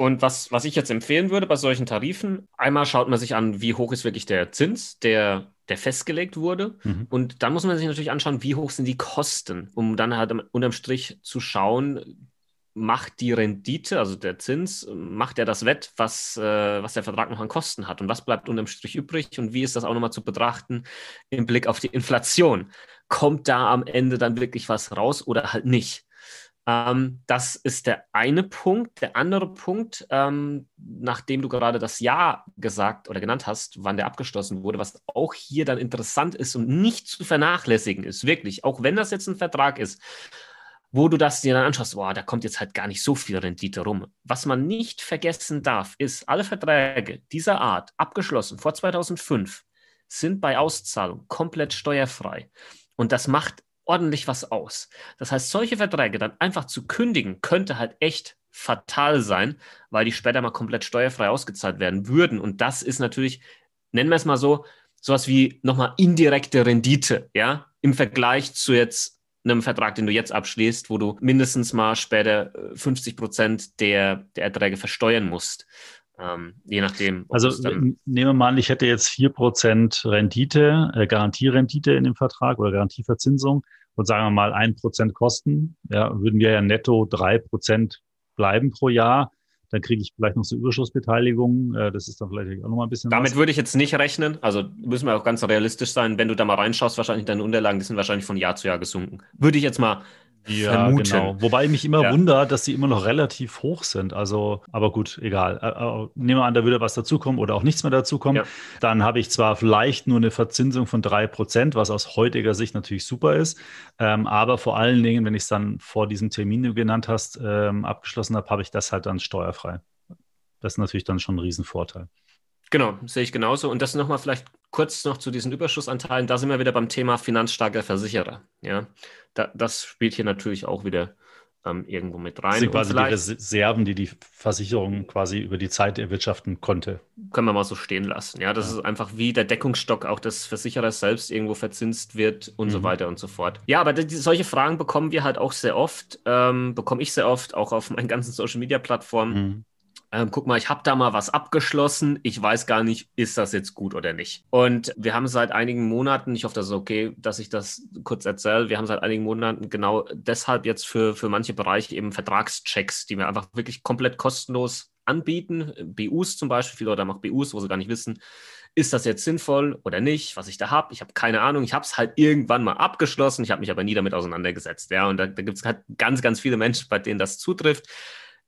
Und was, was ich jetzt empfehlen würde bei solchen Tarifen, einmal schaut man sich an, wie hoch ist wirklich der Zins, der, der festgelegt wurde. Mhm. Und dann muss man sich natürlich anschauen, wie hoch sind die Kosten, um dann halt unterm Strich zu schauen, macht die Rendite, also der Zins, macht er das wett, was, äh, was der Vertrag noch an Kosten hat und was bleibt unterm Strich übrig und wie ist das auch nochmal zu betrachten im Blick auf die Inflation? Kommt da am Ende dann wirklich was raus oder halt nicht? Ähm, das ist der eine Punkt. Der andere Punkt, ähm, nachdem du gerade das Jahr gesagt oder genannt hast, wann der abgeschlossen wurde, was auch hier dann interessant ist und nicht zu vernachlässigen ist, wirklich, auch wenn das jetzt ein Vertrag ist, wo du das dir dann anschaust, boah, da kommt jetzt halt gar nicht so viel Rendite rum. Was man nicht vergessen darf, ist, alle Verträge dieser Art, abgeschlossen vor 2005, sind bei Auszahlung komplett steuerfrei. Und das macht ordentlich was aus. Das heißt, solche Verträge dann einfach zu kündigen, könnte halt echt fatal sein, weil die später mal komplett steuerfrei ausgezahlt werden würden. Und das ist natürlich, nennen wir es mal so, sowas wie nochmal indirekte Rendite, ja, im Vergleich zu jetzt einem Vertrag, den du jetzt abschließt, wo du mindestens mal später 50 äh, Prozent der, der Erträge versteuern musst. Ähm, je nachdem. Also nehmen wir mal an, ich hätte jetzt 4% Rendite, äh, Garantierendite in dem Vertrag oder Garantieverzinsung und sagen wir mal 1% Kosten, ja, würden wir ja netto 3% bleiben pro Jahr. Dann kriege ich vielleicht noch so Überschussbeteiligung. Äh, das ist dann vielleicht auch nochmal ein bisschen. Damit was. würde ich jetzt nicht rechnen. Also müssen wir auch ganz realistisch sein. Wenn du da mal reinschaust, wahrscheinlich deine Unterlagen, die sind wahrscheinlich von Jahr zu Jahr gesunken. Würde ich jetzt mal ja, vermuten. genau. Wobei ich mich immer ja. wundert, dass sie immer noch relativ hoch sind. Also, aber gut, egal. Äh, äh, nehmen wir an, da würde was dazukommen oder auch nichts mehr dazukommen. Ja. Dann habe ich zwar vielleicht nur eine Verzinsung von 3%, was aus heutiger Sicht natürlich super ist. Ähm, aber vor allen Dingen, wenn ich es dann vor diesem Termin, den du genannt hast, ähm, abgeschlossen habe, habe ich das halt dann steuerfrei. Das ist natürlich dann schon ein Riesenvorteil. Genau, sehe ich genauso. Und das nochmal vielleicht kurz noch zu diesen Überschussanteilen. Da sind wir wieder beim Thema finanzstarker Versicherer. Ja, da, das spielt hier natürlich auch wieder ähm, irgendwo mit rein. Das sind quasi die Reserven, die die Versicherung quasi über die Zeit erwirtschaften konnte. Können wir mal so stehen lassen. Ja, das ja. ist einfach wie der Deckungsstock auch des Versicherers selbst irgendwo verzinst wird und mhm. so weiter und so fort. Ja, aber die, solche Fragen bekommen wir halt auch sehr oft, ähm, bekomme ich sehr oft, auch auf meinen ganzen Social Media Plattformen. Mhm ähm, guck mal, ich habe da mal was abgeschlossen, ich weiß gar nicht, ist das jetzt gut oder nicht. Und wir haben seit einigen Monaten, ich hoffe, das ist okay, dass ich das kurz erzähle, wir haben seit einigen Monaten genau deshalb jetzt für, für manche Bereiche eben Vertragschecks, die wir einfach wirklich komplett kostenlos anbieten. BUs zum Beispiel, viele Leute machen BUs, wo sie gar nicht wissen, ist das jetzt sinnvoll oder nicht, was ich da habe. Ich habe keine Ahnung. Ich habe es halt irgendwann mal abgeschlossen. Ich habe mich aber nie damit auseinandergesetzt. Ja, und da, da gibt es halt ganz, ganz viele Menschen, bei denen das zutrifft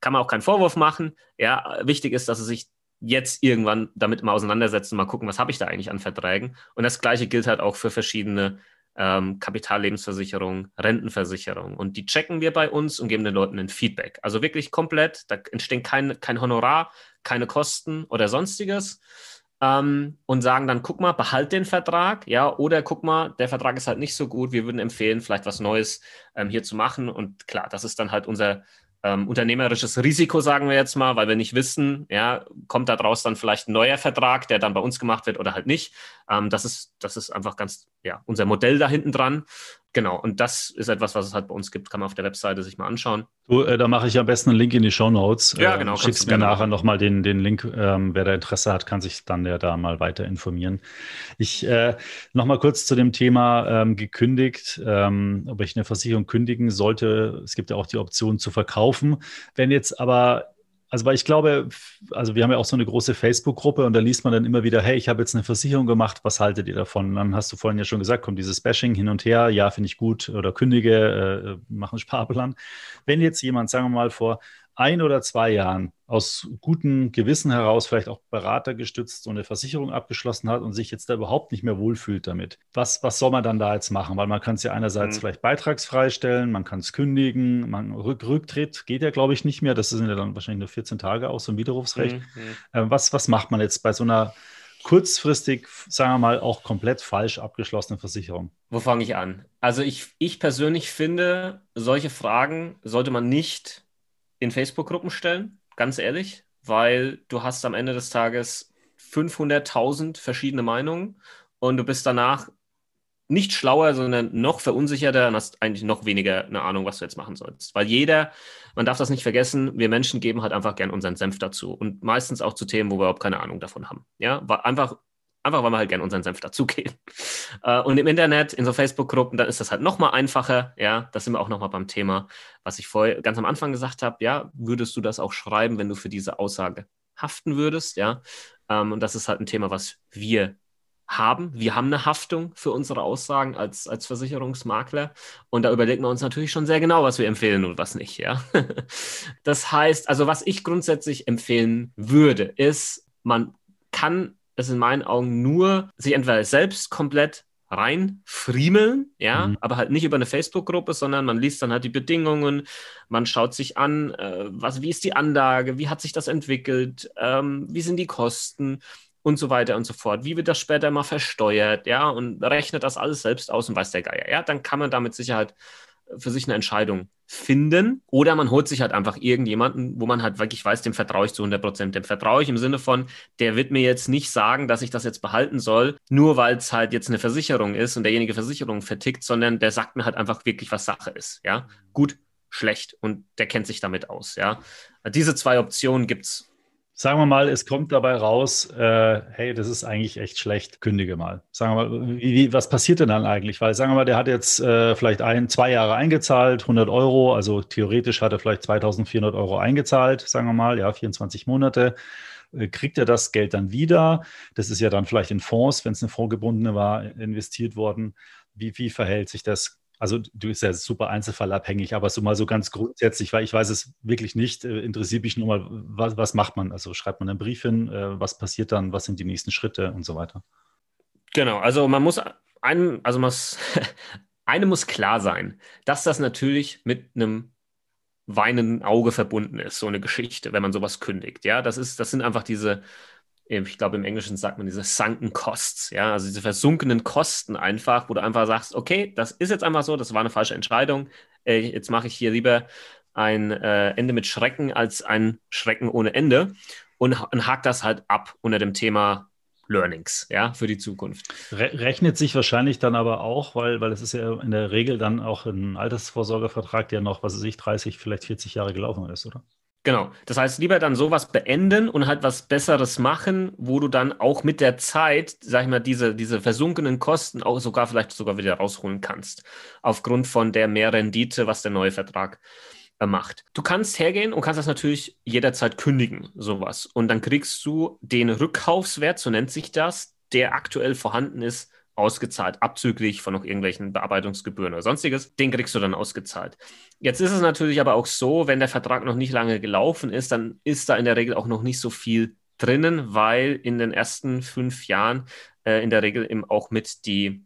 kann man auch keinen Vorwurf machen. Ja, wichtig ist, dass sie sich jetzt irgendwann damit mal auseinandersetzen, mal gucken, was habe ich da eigentlich an Verträgen. Und das Gleiche gilt halt auch für verschiedene ähm, Kapitallebensversicherungen, Rentenversicherungen. Und die checken wir bei uns und geben den Leuten ein Feedback. Also wirklich komplett, da entstehen kein, kein Honorar, keine Kosten oder sonstiges. Ähm, und sagen dann, guck mal, behalt den Vertrag, ja, oder guck mal, der Vertrag ist halt nicht so gut, wir würden empfehlen, vielleicht was Neues ähm, hier zu machen. Und klar, das ist dann halt unser, ähm, unternehmerisches Risiko, sagen wir jetzt mal, weil wir nicht wissen, ja, kommt da draus dann vielleicht ein neuer Vertrag, der dann bei uns gemacht wird oder halt nicht. Ähm, das, ist, das ist einfach ganz, ja, unser Modell da hinten dran. Genau, und das ist etwas, was es halt bei uns gibt, kann man auf der Webseite sich mal anschauen. Du, äh, da mache ich am besten einen Link in die Show Notes. Ja, genau. Äh, schickst mir nachher nochmal den, den Link. Ähm, wer da Interesse hat, kann sich dann ja da mal weiter informieren. Ich äh, nochmal kurz zu dem Thema ähm, gekündigt, ähm, ob ich eine Versicherung kündigen sollte. Es gibt ja auch die Option zu verkaufen. Wenn jetzt aber also, weil ich glaube, also wir haben ja auch so eine große Facebook-Gruppe und da liest man dann immer wieder, hey, ich habe jetzt eine Versicherung gemacht, was haltet ihr davon? Und dann hast du vorhin ja schon gesagt, kommt dieses Bashing hin und her, ja, finde ich gut oder kündige, äh, mach einen Sparplan. Wenn jetzt jemand, sagen wir mal, vor ein oder zwei Jahren aus gutem Gewissen heraus vielleicht auch beratergestützt so eine Versicherung abgeschlossen hat und sich jetzt da überhaupt nicht mehr wohlfühlt damit. Was, was soll man dann da jetzt machen? Weil man kann es ja einerseits mhm. vielleicht beitragsfrei stellen, man kann es kündigen, man Rück Rücktritt geht ja, glaube ich, nicht mehr. Das sind ja dann wahrscheinlich nur 14 Tage aus, so ein Widerrufsrecht. Mhm. Äh, was, was macht man jetzt bei so einer kurzfristig, sagen wir mal, auch komplett falsch abgeschlossenen Versicherung? Wo fange ich an? Also ich, ich persönlich finde, solche Fragen sollte man nicht in Facebook-Gruppen stellen, ganz ehrlich, weil du hast am Ende des Tages 500.000 verschiedene Meinungen und du bist danach nicht schlauer, sondern noch verunsicherter und hast eigentlich noch weniger eine Ahnung, was du jetzt machen sollst. Weil jeder, man darf das nicht vergessen, wir Menschen geben halt einfach gern unseren Senf dazu und meistens auch zu Themen, wo wir überhaupt keine Ahnung davon haben. Ja, einfach Einfach weil wir halt gerne unseren Senf dazugeben. Äh, und im Internet, in so Facebook-Gruppen, dann ist das halt nochmal einfacher. Ja, da sind wir auch nochmal beim Thema, was ich vorher ganz am Anfang gesagt habe. Ja, würdest du das auch schreiben, wenn du für diese Aussage haften würdest? Ja, ähm, und das ist halt ein Thema, was wir haben. Wir haben eine Haftung für unsere Aussagen als, als Versicherungsmakler. Und da überlegen wir uns natürlich schon sehr genau, was wir empfehlen und was nicht. Ja? das heißt, also was ich grundsätzlich empfehlen würde, ist, man kann es in meinen Augen nur sich entweder selbst komplett reinfriemeln, ja, mhm. aber halt nicht über eine Facebook-Gruppe, sondern man liest dann halt die Bedingungen, man schaut sich an, äh, was, wie ist die Anlage, wie hat sich das entwickelt, ähm, wie sind die Kosten und so weiter und so fort. Wie wird das später mal versteuert, ja, und rechnet das alles selbst aus und weiß der Geier, ja, dann kann man da mit Sicherheit für sich eine Entscheidung finden. Oder man holt sich halt einfach irgendjemanden, wo man halt wirklich weiß, dem vertraue ich zu 100 Prozent. Dem vertraue ich im Sinne von, der wird mir jetzt nicht sagen, dass ich das jetzt behalten soll, nur weil es halt jetzt eine Versicherung ist und derjenige Versicherung vertickt, sondern der sagt mir halt einfach wirklich, was Sache ist. Ja, gut, schlecht und der kennt sich damit aus. Ja, diese zwei Optionen gibt es Sagen wir mal, es kommt dabei raus, äh, hey, das ist eigentlich echt schlecht, kündige mal. Sagen wir mal, wie, wie, was passiert denn dann eigentlich? Weil sagen wir mal, der hat jetzt äh, vielleicht ein, zwei Jahre eingezahlt, 100 Euro, also theoretisch hat er vielleicht 2400 Euro eingezahlt, sagen wir mal, ja, 24 Monate. Äh, kriegt er das Geld dann wieder? Das ist ja dann vielleicht in Fonds, wenn es eine fondgebundene war, investiert worden. Wie, wie verhält sich das? Also du bist ja super einzelfallabhängig, aber so mal so ganz grundsätzlich, weil ich weiß es wirklich nicht, äh, interessiert mich nur mal, was, was macht man? Also schreibt man einen Brief hin, äh, was passiert dann, was sind die nächsten Schritte und so weiter. Genau, also man muss einem, also man einem muss klar sein, dass das natürlich mit einem weinenden Auge verbunden ist, so eine Geschichte, wenn man sowas kündigt. Ja, das ist, das sind einfach diese, ich glaube, im Englischen sagt man diese sunken costs, ja, also diese versunkenen Kosten einfach, wo du einfach sagst, okay, das ist jetzt einfach so, das war eine falsche Entscheidung, äh, jetzt mache ich hier lieber ein äh, Ende mit Schrecken als ein Schrecken ohne Ende und, und hakt das halt ab unter dem Thema Learnings, ja, für die Zukunft. rechnet sich wahrscheinlich dann aber auch, weil, weil es ist ja in der Regel dann auch ein Altersvorsorgevertrag, der noch, was weiß ich, 30, vielleicht 40 Jahre gelaufen ist, oder? Genau. Das heißt, lieber dann sowas beenden und halt was Besseres machen, wo du dann auch mit der Zeit, sag ich mal, diese, diese versunkenen Kosten auch sogar vielleicht sogar wieder rausholen kannst. Aufgrund von der Mehrrendite, was der neue Vertrag äh, macht. Du kannst hergehen und kannst das natürlich jederzeit kündigen, sowas. Und dann kriegst du den Rückkaufswert, so nennt sich das, der aktuell vorhanden ist, ausgezahlt, abzüglich von noch irgendwelchen Bearbeitungsgebühren oder sonstiges. Den kriegst du dann ausgezahlt. Jetzt ist es natürlich aber auch so, wenn der Vertrag noch nicht lange gelaufen ist, dann ist da in der Regel auch noch nicht so viel drinnen, weil in den ersten fünf Jahren äh, in der Regel eben auch mit die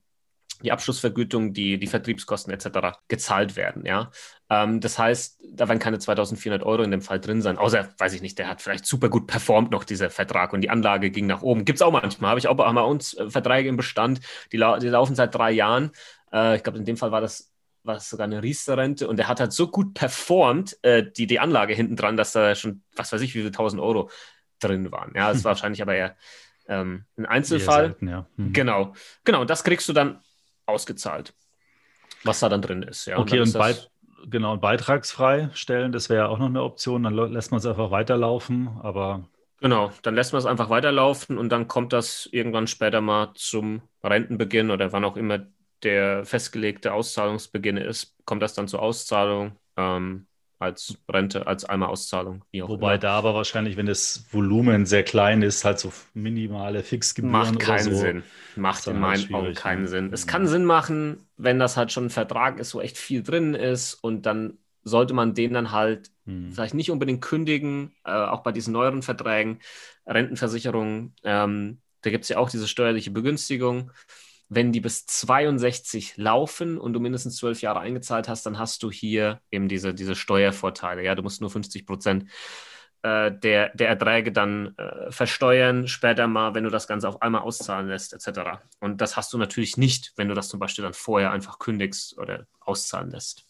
die Abschlussvergütung, die, die Vertriebskosten etc. gezahlt werden. Ja? Ähm, das heißt, da werden keine 2400 Euro in dem Fall drin sein, außer, weiß ich nicht, der hat vielleicht super gut performt noch, dieser Vertrag und die Anlage ging nach oben. Gibt es auch manchmal, habe ich auch bei uns äh, Verträge im Bestand, die, lau die laufen seit drei Jahren. Äh, ich glaube, in dem Fall war das war sogar eine Riester-Rente und der hat halt so gut performt, äh, die, die Anlage hinten dran, dass da schon, was weiß ich, wie viele tausend Euro drin waren. Ja, das war wahrscheinlich aber eher ähm, ein Einzelfall. Selten, ja. mhm. Genau, genau. Und das kriegst du dann ausgezahlt, was da dann drin ist. Ja. Okay, und, und bei, genau, beitragsfrei stellen, das wäre ja auch noch eine Option. Dann lässt man es einfach weiterlaufen, aber. Genau, dann lässt man es einfach weiterlaufen und dann kommt das irgendwann später mal zum Rentenbeginn oder wann auch immer der festgelegte Auszahlungsbeginn ist, kommt das dann zur Auszahlung. Ähm, als Rente, als einmal Auszahlung. Wobei immer. da aber wahrscheinlich, wenn das Volumen sehr klein ist, halt so minimale Fixgebühren Macht keinen so, Sinn. Macht in meinen Augen keinen ne? Sinn. Es kann Sinn machen, wenn das halt schon ein Vertrag ist, wo echt viel drin ist und dann sollte man den dann halt hm. vielleicht nicht unbedingt kündigen, äh, auch bei diesen neueren Verträgen, Rentenversicherungen, ähm, da gibt es ja auch diese steuerliche Begünstigung wenn die bis 62 laufen und du mindestens zwölf Jahre eingezahlt hast, dann hast du hier eben diese, diese Steuervorteile. Ja, du musst nur 50 Prozent äh, der, der Erträge dann äh, versteuern, später mal, wenn du das Ganze auf einmal auszahlen lässt, etc. Und das hast du natürlich nicht, wenn du das zum Beispiel dann vorher einfach kündigst oder auszahlen lässt.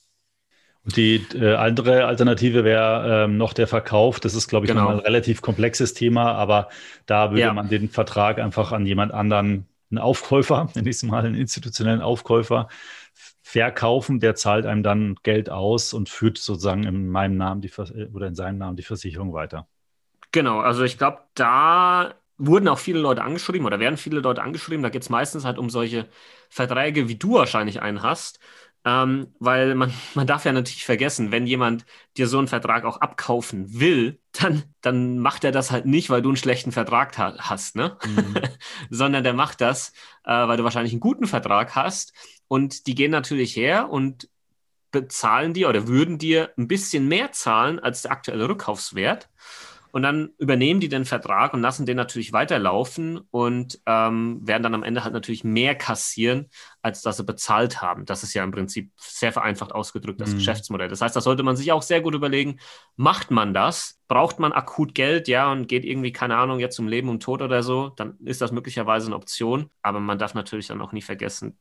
Und die äh, andere Alternative wäre ähm, noch der Verkauf. Das ist, glaube ich, genau. ein relativ komplexes Thema, aber da würde ja. man den Vertrag einfach an jemand anderen einen Aufkäufer, nenne ich es mal, einen institutionellen Aufkäufer verkaufen, der zahlt einem dann Geld aus und führt sozusagen in meinem Namen die oder in seinem Namen die Versicherung weiter. Genau, also ich glaube, da wurden auch viele Leute angeschrieben oder werden viele Leute angeschrieben. Da geht es meistens halt um solche Verträge, wie du wahrscheinlich einen hast, ähm, weil man, man darf ja natürlich vergessen, wenn jemand dir so einen Vertrag auch abkaufen will, dann, dann macht er das halt nicht, weil du einen schlechten Vertrag ha hast, ne? Mhm. sondern der macht das, äh, weil du wahrscheinlich einen guten Vertrag hast. Und die gehen natürlich her und bezahlen dir oder würden dir ein bisschen mehr zahlen als der aktuelle Rückkaufswert. Und dann übernehmen die den Vertrag und lassen den natürlich weiterlaufen und ähm, werden dann am Ende halt natürlich mehr kassieren, als dass sie bezahlt haben. Das ist ja im Prinzip sehr vereinfacht ausgedrückt das mhm. Geschäftsmodell. Das heißt, da sollte man sich auch sehr gut überlegen, macht man das? Braucht man akut Geld, ja, und geht irgendwie, keine Ahnung, jetzt um Leben und Tod oder so, dann ist das möglicherweise eine Option. Aber man darf natürlich dann auch nie vergessen,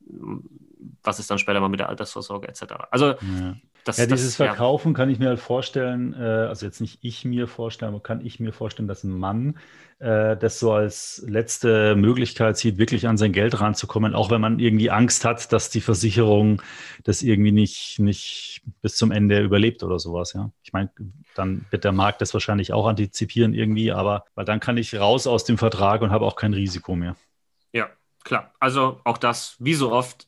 was ist dann später mal mit der Altersvorsorge etc. Also ja. Das, ja, dieses das, Verkaufen ja. kann ich mir halt vorstellen, äh, also jetzt nicht ich mir vorstellen, aber kann ich mir vorstellen, dass ein Mann äh, das so als letzte Möglichkeit sieht, wirklich an sein Geld ranzukommen, auch wenn man irgendwie Angst hat, dass die Versicherung das irgendwie nicht, nicht bis zum Ende überlebt oder sowas, ja. Ich meine, dann wird der Markt das wahrscheinlich auch antizipieren irgendwie, aber weil dann kann ich raus aus dem Vertrag und habe auch kein Risiko mehr. Ja, klar. Also auch das, wie so oft,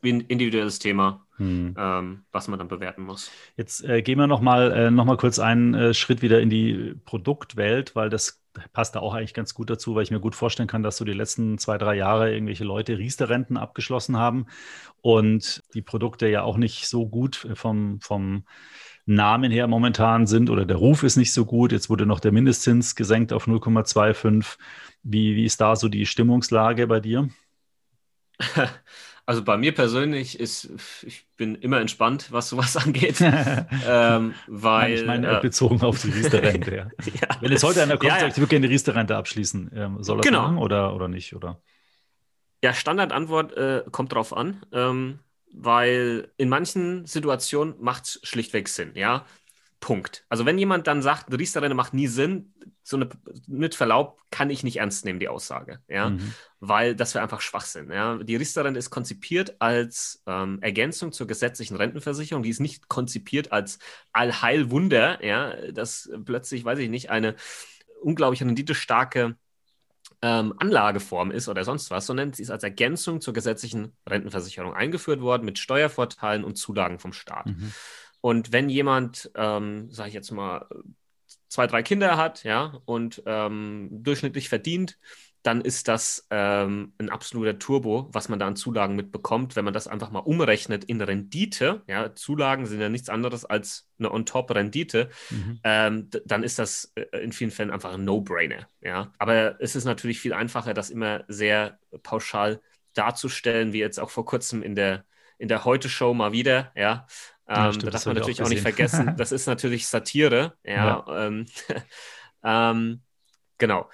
wie ein individuelles Thema, hm. ähm, was man dann bewerten muss. Jetzt äh, gehen wir nochmal äh, noch kurz einen äh, Schritt wieder in die Produktwelt, weil das passt da auch eigentlich ganz gut dazu, weil ich mir gut vorstellen kann, dass so die letzten zwei, drei Jahre irgendwelche Leute Riester-Renten abgeschlossen haben und die Produkte ja auch nicht so gut vom, vom Namen her momentan sind oder der Ruf ist nicht so gut. Jetzt wurde noch der Mindestzins gesenkt auf 0,25. Wie, wie ist da so die Stimmungslage bei dir? Also bei mir persönlich ist, ich bin immer entspannt, was sowas angeht. ähm, weil, ich meine, äh, bezogen auf die Riester-Rente. ja. ja. Wenn jetzt heute einer kommt, ja, sagt, ich würde gerne die Riester-Rente abschließen, ähm, soll er genau. machen oder, oder nicht? Oder? Ja, Standardantwort äh, kommt drauf an. Ähm, weil in manchen Situationen macht es schlichtweg Sinn, ja. Punkt. Also wenn jemand dann sagt, eine Riester-Rente macht nie Sinn, so eine, mit Verlaub kann ich nicht ernst nehmen, die Aussage, ja, mhm. weil das wäre einfach Schwachsinn, ja. Die Riester-Rente ist konzipiert als ähm, Ergänzung zur gesetzlichen Rentenversicherung, die ist nicht konzipiert als Allheilwunder, ja, dass plötzlich, weiß ich nicht, eine unglaublich renditestarke ähm, Anlageform ist oder sonst was, sondern sie ist als Ergänzung zur gesetzlichen Rentenversicherung eingeführt worden mit Steuervorteilen und Zulagen vom Staat. Mhm. Und wenn jemand, ähm, sage ich jetzt mal, zwei, drei Kinder hat, ja, und ähm, durchschnittlich verdient, dann ist das ähm, ein absoluter Turbo, was man da an Zulagen mitbekommt, wenn man das einfach mal umrechnet in Rendite. Ja, Zulagen sind ja nichts anderes als eine On-Top-Rendite. Mhm. Ähm, dann ist das äh, in vielen Fällen einfach ein No-Brainer. Ja, aber es ist natürlich viel einfacher, das immer sehr pauschal darzustellen, wie jetzt auch vor kurzem in der in der Heute-Show mal wieder. Ja, ja, ähm, stimmt, da darf man natürlich auch, auch, nicht vergessen, das ist natürlich Satire. Ja, ja. Ähm, ähm, genau.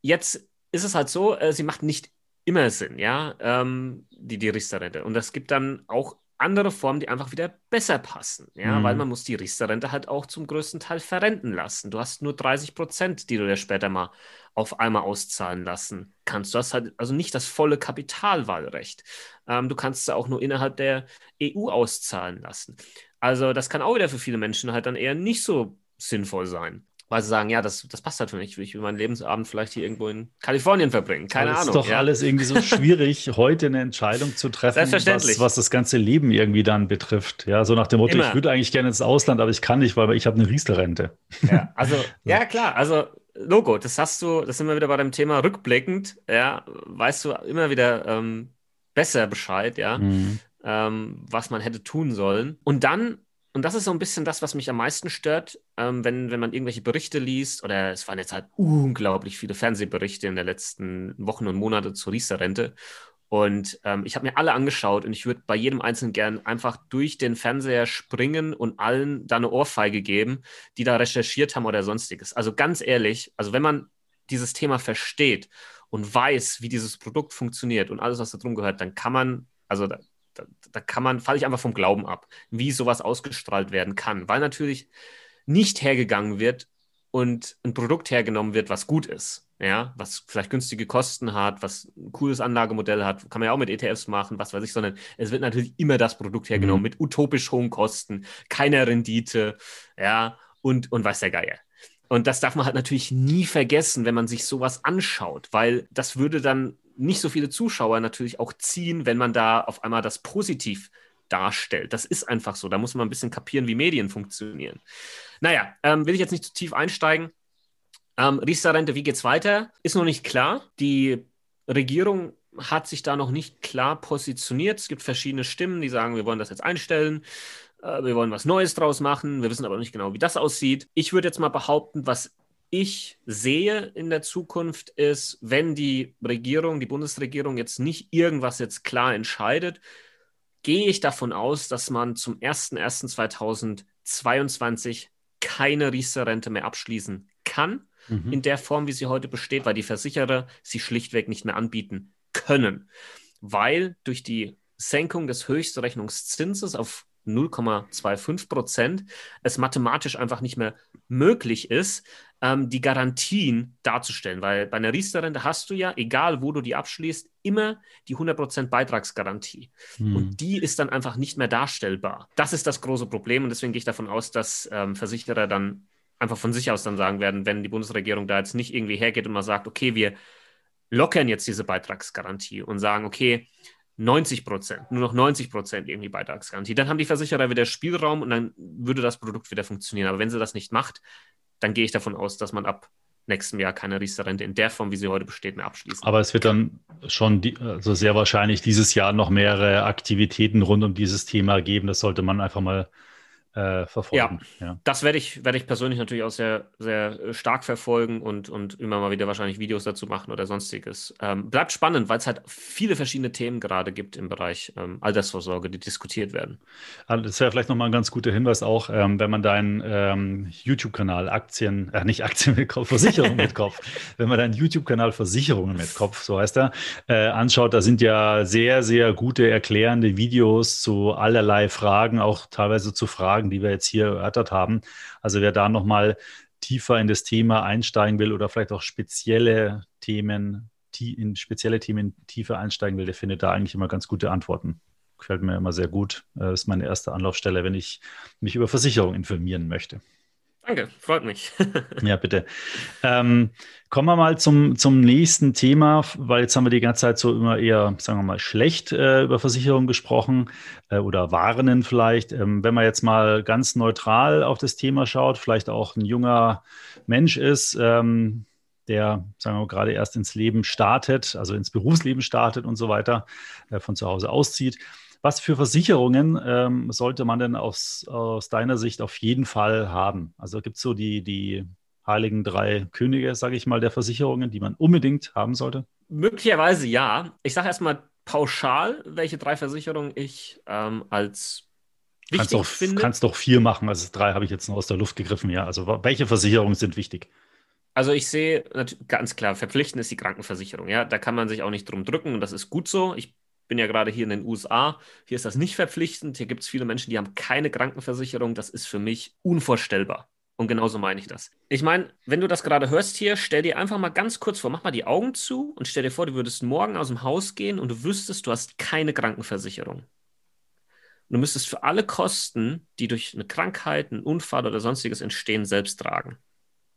Jetzt ist es halt so, äh, sie macht nicht immer Sinn, ja, ähm, die, die Riester-Rente. Und es gibt dann auch andere Formen, die einfach wieder besser passen, ja, mhm. weil man muss die Riester-Rente halt auch zum größten Teil verrenten lassen. Du hast nur 30 Prozent, die du dir später mal auf einmal auszahlen lassen kannst. Du hast halt also nicht das volle Kapitalwahlrecht. Ähm, du kannst es auch nur innerhalb der EU auszahlen lassen. Also das kann auch wieder für viele Menschen halt dann eher nicht so sinnvoll sein weil sie sagen, ja, das, das passt halt für mich. Ich will meinen Lebensabend vielleicht hier irgendwo in Kalifornien verbringen. Keine Ahnung. ist doch ja. alles irgendwie so schwierig, heute eine Entscheidung zu treffen, was, was, das ganze Leben irgendwie dann betrifft. Ja, so nach dem Motto, Immer. ich würde eigentlich gerne ins Ausland, aber ich kann nicht, weil ich habe eine Riester-Rente. Ja, also, ja, klar. Also, Logo, das hast du, das sind wir wieder bei dem Thema rückblickend, ja, weißt du immer wieder ähm, besser Bescheid, ja, mhm. ähm, was man hätte tun sollen. Und dann und das ist so ein bisschen das, was mich am meisten stört, ähm, wenn, wenn man irgendwelche Berichte liest, oder es waren jetzt halt unglaublich viele Fernsehberichte in den letzten Wochen und Monaten zur Riester-Rente. Und ähm, ich habe mir alle angeschaut und ich würde bei jedem Einzelnen gern einfach durch den Fernseher springen und allen da eine Ohrfeige geben, die da recherchiert haben oder sonstiges. Also ganz ehrlich, also wenn man dieses Thema versteht und weiß, wie dieses Produkt funktioniert und alles, was da drum gehört, dann kann man, also da, da, da kann man, falle ich einfach vom Glauben ab, wie sowas ausgestrahlt werden kann, weil natürlich nicht hergegangen wird und ein Produkt hergenommen wird, was gut ist, ja, was vielleicht günstige Kosten hat, was ein cooles Anlagemodell hat, kann man ja auch mit ETFs machen, was weiß ich, sondern es wird natürlich immer das Produkt hergenommen mhm. mit utopisch hohen Kosten, keiner Rendite, ja, und, und weiß der Geier. Und das darf man halt natürlich nie vergessen, wenn man sich sowas anschaut, weil das würde dann nicht so viele Zuschauer natürlich auch ziehen, wenn man da auf einmal das positiv darstellt. Das ist einfach so. Da muss man ein bisschen kapieren, wie Medien funktionieren. Naja, ähm, will ich jetzt nicht zu tief einsteigen. Ähm, Riester-Rente, wie geht's weiter? Ist noch nicht klar. Die Regierung hat sich da noch nicht klar positioniert. Es gibt verschiedene Stimmen, die sagen, wir wollen das jetzt einstellen. Äh, wir wollen was Neues draus machen. Wir wissen aber nicht genau, wie das aussieht. Ich würde jetzt mal behaupten, was ich sehe in der Zukunft ist, wenn die Regierung, die Bundesregierung jetzt nicht irgendwas jetzt klar entscheidet, gehe ich davon aus, dass man zum 01.01.2022 keine Riester-Rente mehr abschließen kann, mhm. in der Form, wie sie heute besteht, weil die Versicherer sie schlichtweg nicht mehr anbieten können. Weil durch die Senkung des Höchstrechnungszinses auf 0,25 Prozent, es mathematisch einfach nicht mehr möglich ist, ähm, die Garantien darzustellen. Weil bei einer Riester-Rente hast du ja, egal wo du die abschließt, immer die 100 Prozent Beitragsgarantie. Hm. Und die ist dann einfach nicht mehr darstellbar. Das ist das große Problem und deswegen gehe ich davon aus, dass ähm, Versicherer dann einfach von sich aus dann sagen werden, wenn die Bundesregierung da jetzt nicht irgendwie hergeht und mal sagt, okay, wir lockern jetzt diese Beitragsgarantie und sagen, okay, 90 Prozent, nur noch 90 Prozent irgendwie Beitragsgarantie. Dann haben die Versicherer wieder Spielraum und dann würde das Produkt wieder funktionieren. Aber wenn sie das nicht macht, dann gehe ich davon aus, dass man ab nächstem Jahr keine Riester-Rente in der Form, wie sie heute besteht, mehr abschließen. Aber es wird dann schon, die, also sehr wahrscheinlich dieses Jahr noch mehrere Aktivitäten rund um dieses Thema geben. Das sollte man einfach mal äh, verfolgen. Ja, ja, das werde ich, werde ich persönlich natürlich auch sehr, sehr äh, stark verfolgen und, und immer mal wieder wahrscheinlich Videos dazu machen oder sonstiges. Ähm, bleibt spannend, weil es halt viele verschiedene Themen gerade gibt im Bereich ähm, Altersvorsorge, die diskutiert werden. Also das wäre vielleicht nochmal ein ganz guter Hinweis auch, ähm, wenn man deinen ähm, YouTube-Kanal Aktien, äh, nicht Aktien mit Kopf, Versicherungen mit Kopf, wenn man deinen YouTube-Kanal Versicherungen mit Kopf, so heißt er, äh, anschaut, da sind ja sehr, sehr gute erklärende Videos zu allerlei Fragen, auch teilweise zu Fragen, Fragen, die wir jetzt hier erörtert haben. Also wer da nochmal tiefer in das Thema einsteigen will oder vielleicht auch spezielle Themen, in spezielle Themen tiefer einsteigen will, der findet da eigentlich immer ganz gute Antworten. Gefällt mir immer sehr gut. Das äh, ist meine erste Anlaufstelle, wenn ich mich über Versicherung informieren möchte. Danke, freut mich. ja, bitte. Ähm, kommen wir mal zum, zum nächsten Thema, weil jetzt haben wir die ganze Zeit so immer eher, sagen wir mal, schlecht äh, über Versicherungen gesprochen äh, oder warnen vielleicht. Ähm, wenn man jetzt mal ganz neutral auf das Thema schaut, vielleicht auch ein junger Mensch ist, ähm, der, sagen wir mal, gerade erst ins Leben startet, also ins Berufsleben startet und so weiter, äh, von zu Hause auszieht. Was für Versicherungen ähm, sollte man denn aus, aus deiner Sicht auf jeden Fall haben? Also gibt es so die, die heiligen drei Könige, sage ich mal, der Versicherungen, die man unbedingt haben sollte? Möglicherweise ja. Ich sage erstmal pauschal, welche drei Versicherungen ich ähm, als wichtig kannst doch, finde. Kannst doch vier machen, also drei habe ich jetzt noch aus der Luft gegriffen, ja. Also welche Versicherungen sind wichtig? Also ich sehe ganz klar, verpflichtend ist die Krankenversicherung. Ja, da kann man sich auch nicht drum drücken und das ist gut so. Ich bin ja gerade hier in den USA. Hier ist das nicht verpflichtend. Hier gibt es viele Menschen, die haben keine Krankenversicherung. Das ist für mich unvorstellbar. Und genauso meine ich das. Ich meine, wenn du das gerade hörst hier, stell dir einfach mal ganz kurz vor, mach mal die Augen zu und stell dir vor, du würdest morgen aus dem Haus gehen und du wüsstest, du hast keine Krankenversicherung. Und du müsstest für alle Kosten, die durch eine Krankheit, einen Unfall oder sonstiges entstehen, selbst tragen.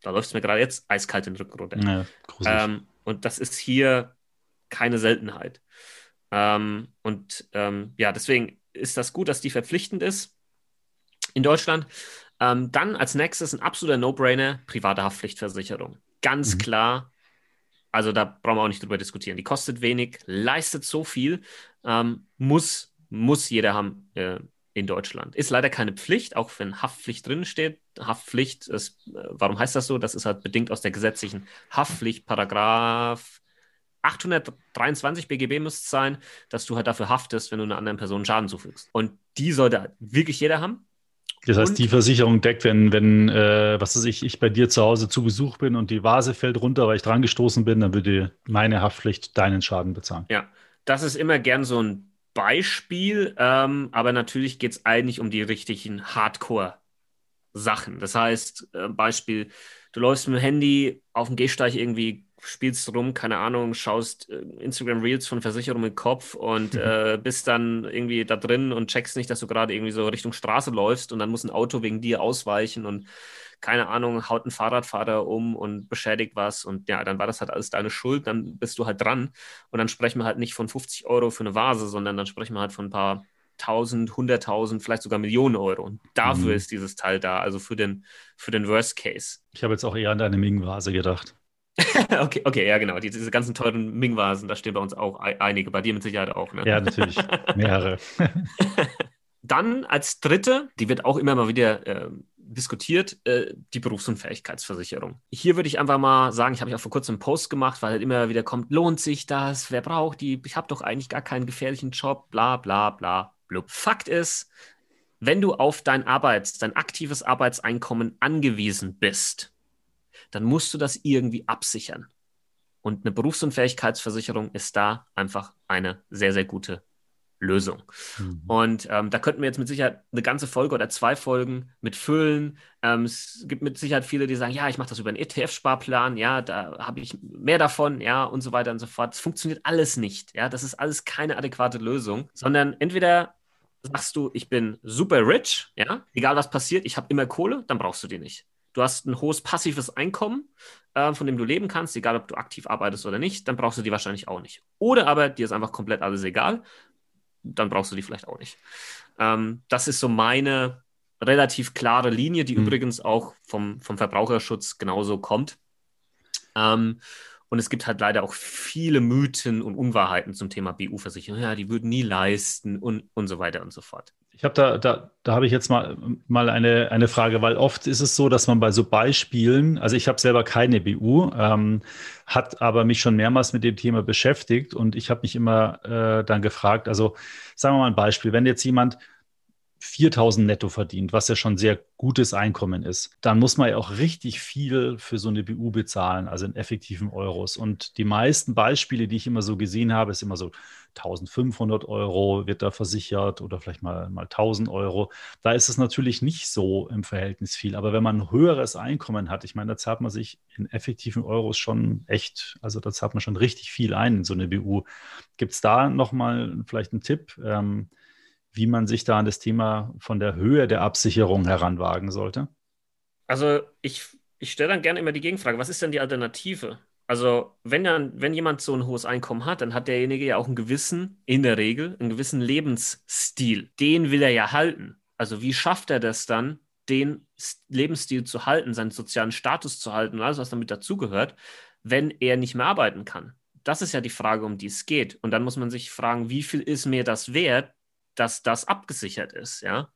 Da läuft es mir gerade jetzt eiskalt den Rücken runter. Ja, ähm, und das ist hier keine Seltenheit. Ähm, und ähm, ja, deswegen ist das gut, dass die verpflichtend ist in Deutschland. Ähm, dann als nächstes ein absoluter No-Brainer, private Haftpflichtversicherung. Ganz mhm. klar, also da brauchen wir auch nicht drüber diskutieren. Die kostet wenig, leistet so viel, ähm, muss, muss jeder haben äh, in Deutschland. Ist leider keine Pflicht, auch wenn Haftpflicht drin steht. Haftpflicht ist, äh, warum heißt das so? Das ist halt bedingt aus der gesetzlichen Haftpflicht, Paragraph 823 BGB muss es sein, dass du halt dafür haftest, wenn du einer anderen Person Schaden zufügst. Und die sollte wirklich jeder haben. Das heißt, und, die Versicherung deckt, wenn, wenn äh, was weiß ich, ich bei dir zu Hause zu Besuch bin und die Vase fällt runter, weil ich dran gestoßen bin, dann würde meine Haftpflicht deinen Schaden bezahlen. Ja, das ist immer gern so ein Beispiel, ähm, aber natürlich geht es eigentlich um die richtigen Hardcore-Sachen. Das heißt, äh, Beispiel, du läufst mit dem Handy auf dem Gehsteig irgendwie spielst rum, keine Ahnung, schaust äh, Instagram Reels von Versicherung im Kopf und mhm. äh, bist dann irgendwie da drin und checkst nicht, dass du gerade irgendwie so Richtung Straße läufst und dann muss ein Auto wegen dir ausweichen und keine Ahnung, haut ein Fahrradfahrer um und beschädigt was und ja, dann war das halt alles deine Schuld, dann bist du halt dran und dann sprechen wir halt nicht von 50 Euro für eine Vase, sondern dann sprechen wir halt von ein paar tausend, hunderttausend, vielleicht sogar Millionen Euro. Und dafür mhm. ist dieses Teil da, also für den, für den Worst Case. Ich habe jetzt auch eher an deine Ming-Vase gedacht. okay, okay, ja, genau. Diese, ganzen teuren Ming-Vasen, da stehen bei uns auch einige. Bei dir mit Sicherheit auch, ne? Ja, natürlich. Mehrere. Dann als dritte, die wird auch immer mal wieder äh, diskutiert, äh, die Berufsunfähigkeitsversicherung. Hier würde ich einfach mal sagen, ich habe ja auch vor kurzem einen Post gemacht, weil halt immer wieder kommt, lohnt sich das? Wer braucht die? Ich habe doch eigentlich gar keinen gefährlichen Job, bla bla bla. Blub. Fakt ist, wenn du auf dein Arbeits-, dein aktives Arbeitseinkommen angewiesen bist, dann musst du das irgendwie absichern. Und eine Berufsunfähigkeitsversicherung ist da einfach eine sehr, sehr gute Lösung. Mhm. Und ähm, da könnten wir jetzt mit Sicherheit eine ganze Folge oder zwei Folgen mit füllen. Ähm, es gibt mit Sicherheit viele, die sagen, ja, ich mache das über einen ETF-Sparplan, ja, da habe ich mehr davon, ja, und so weiter und so fort. Es funktioniert alles nicht, ja, das ist alles keine adäquate Lösung, sondern entweder sagst du, ich bin super rich, ja, egal was passiert, ich habe immer Kohle, dann brauchst du die nicht. Du hast ein hohes passives Einkommen, äh, von dem du leben kannst, egal ob du aktiv arbeitest oder nicht, dann brauchst du die wahrscheinlich auch nicht. Oder aber dir ist einfach komplett alles egal dann brauchst du die vielleicht auch nicht. Ähm, das ist so meine relativ klare Linie, die mhm. übrigens auch vom, vom Verbraucherschutz genauso kommt. Ähm, und es gibt halt leider auch viele Mythen und Unwahrheiten zum Thema BU-Versicherung. Ja, die würden nie leisten und, und so weiter und so fort. Ich habe da, da, da habe ich jetzt mal, mal eine, eine Frage, weil oft ist es so, dass man bei so Beispielen, also ich habe selber keine BU, ähm, hat aber mich schon mehrmals mit dem Thema beschäftigt und ich habe mich immer äh, dann gefragt, also sagen wir mal ein Beispiel, wenn jetzt jemand 4000 netto verdient, was ja schon sehr gutes Einkommen ist, dann muss man ja auch richtig viel für so eine BU bezahlen, also in effektiven Euros. Und die meisten Beispiele, die ich immer so gesehen habe, ist immer so 1500 Euro wird da versichert oder vielleicht mal, mal 1000 Euro. Da ist es natürlich nicht so im Verhältnis viel. Aber wenn man ein höheres Einkommen hat, ich meine, da zahlt man sich in effektiven Euros schon echt, also da zahlt man schon richtig viel ein in so eine BU. Gibt es da nochmal vielleicht einen Tipp? Ähm, wie man sich da an das Thema von der Höhe der Absicherung heranwagen sollte? Also ich, ich stelle dann gerne immer die Gegenfrage, was ist denn die Alternative? Also wenn, dann, wenn jemand so ein hohes Einkommen hat, dann hat derjenige ja auch einen gewissen, in der Regel, einen gewissen Lebensstil. Den will er ja halten. Also wie schafft er das dann, den Lebensstil zu halten, seinen sozialen Status zu halten und alles, was damit dazugehört, wenn er nicht mehr arbeiten kann? Das ist ja die Frage, um die es geht. Und dann muss man sich fragen, wie viel ist mir das wert, dass das abgesichert ist, ja.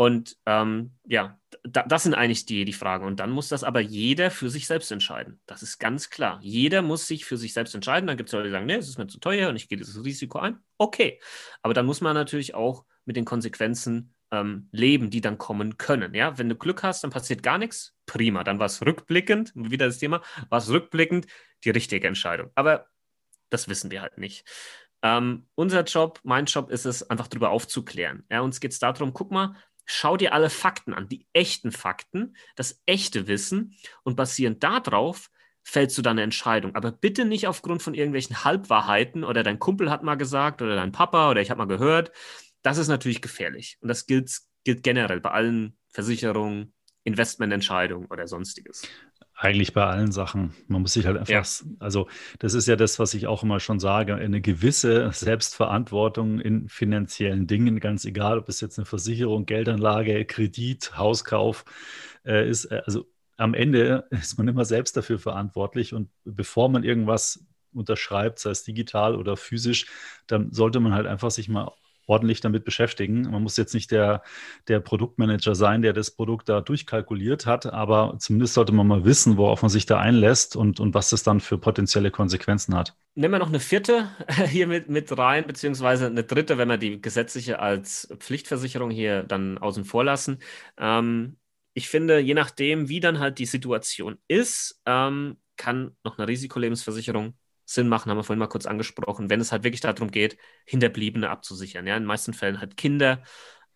Und ähm, ja, da, das sind eigentlich die, die Fragen. Und dann muss das aber jeder für sich selbst entscheiden. Das ist ganz klar. Jeder muss sich für sich selbst entscheiden. Dann gibt es Leute, die sagen, nee, es ist mir zu teuer und ich gehe dieses Risiko ein. Okay. Aber dann muss man natürlich auch mit den Konsequenzen ähm, leben, die dann kommen können. Ja, wenn du Glück hast, dann passiert gar nichts. Prima. Dann war es rückblickend, wieder das Thema, war es rückblickend die richtige Entscheidung. Aber das wissen wir halt nicht. Ähm, unser Job, mein Job ist es, einfach darüber aufzuklären. Ja, uns geht es darum, guck mal, schau dir alle Fakten an, die echten Fakten, das echte Wissen und basierend darauf fällst du dann eine Entscheidung. Aber bitte nicht aufgrund von irgendwelchen Halbwahrheiten oder dein Kumpel hat mal gesagt oder dein Papa oder ich habe mal gehört. Das ist natürlich gefährlich. Und das gilt, gilt generell bei allen Versicherungen, Investmententscheidungen oder sonstiges. Eigentlich bei allen Sachen. Man muss sich halt einfach, ja. also das ist ja das, was ich auch immer schon sage, eine gewisse Selbstverantwortung in finanziellen Dingen, ganz egal, ob es jetzt eine Versicherung, Geldanlage, Kredit, Hauskauf äh, ist. Äh, also am Ende ist man immer selbst dafür verantwortlich und bevor man irgendwas unterschreibt, sei es digital oder physisch, dann sollte man halt einfach sich mal ordentlich damit beschäftigen. Man muss jetzt nicht der, der Produktmanager sein, der das Produkt da durchkalkuliert hat, aber zumindest sollte man mal wissen, worauf man sich da einlässt und, und was das dann für potenzielle Konsequenzen hat. Nehmen wir noch eine vierte hier mit, mit rein, beziehungsweise eine dritte, wenn wir die gesetzliche als Pflichtversicherung hier dann außen vor lassen. Ähm, ich finde, je nachdem, wie dann halt die Situation ist, ähm, kann noch eine Risikolebensversicherung Sinn machen, haben wir vorhin mal kurz angesprochen, wenn es halt wirklich darum geht, Hinterbliebene abzusichern. Ja, in den meisten Fällen halt Kinder,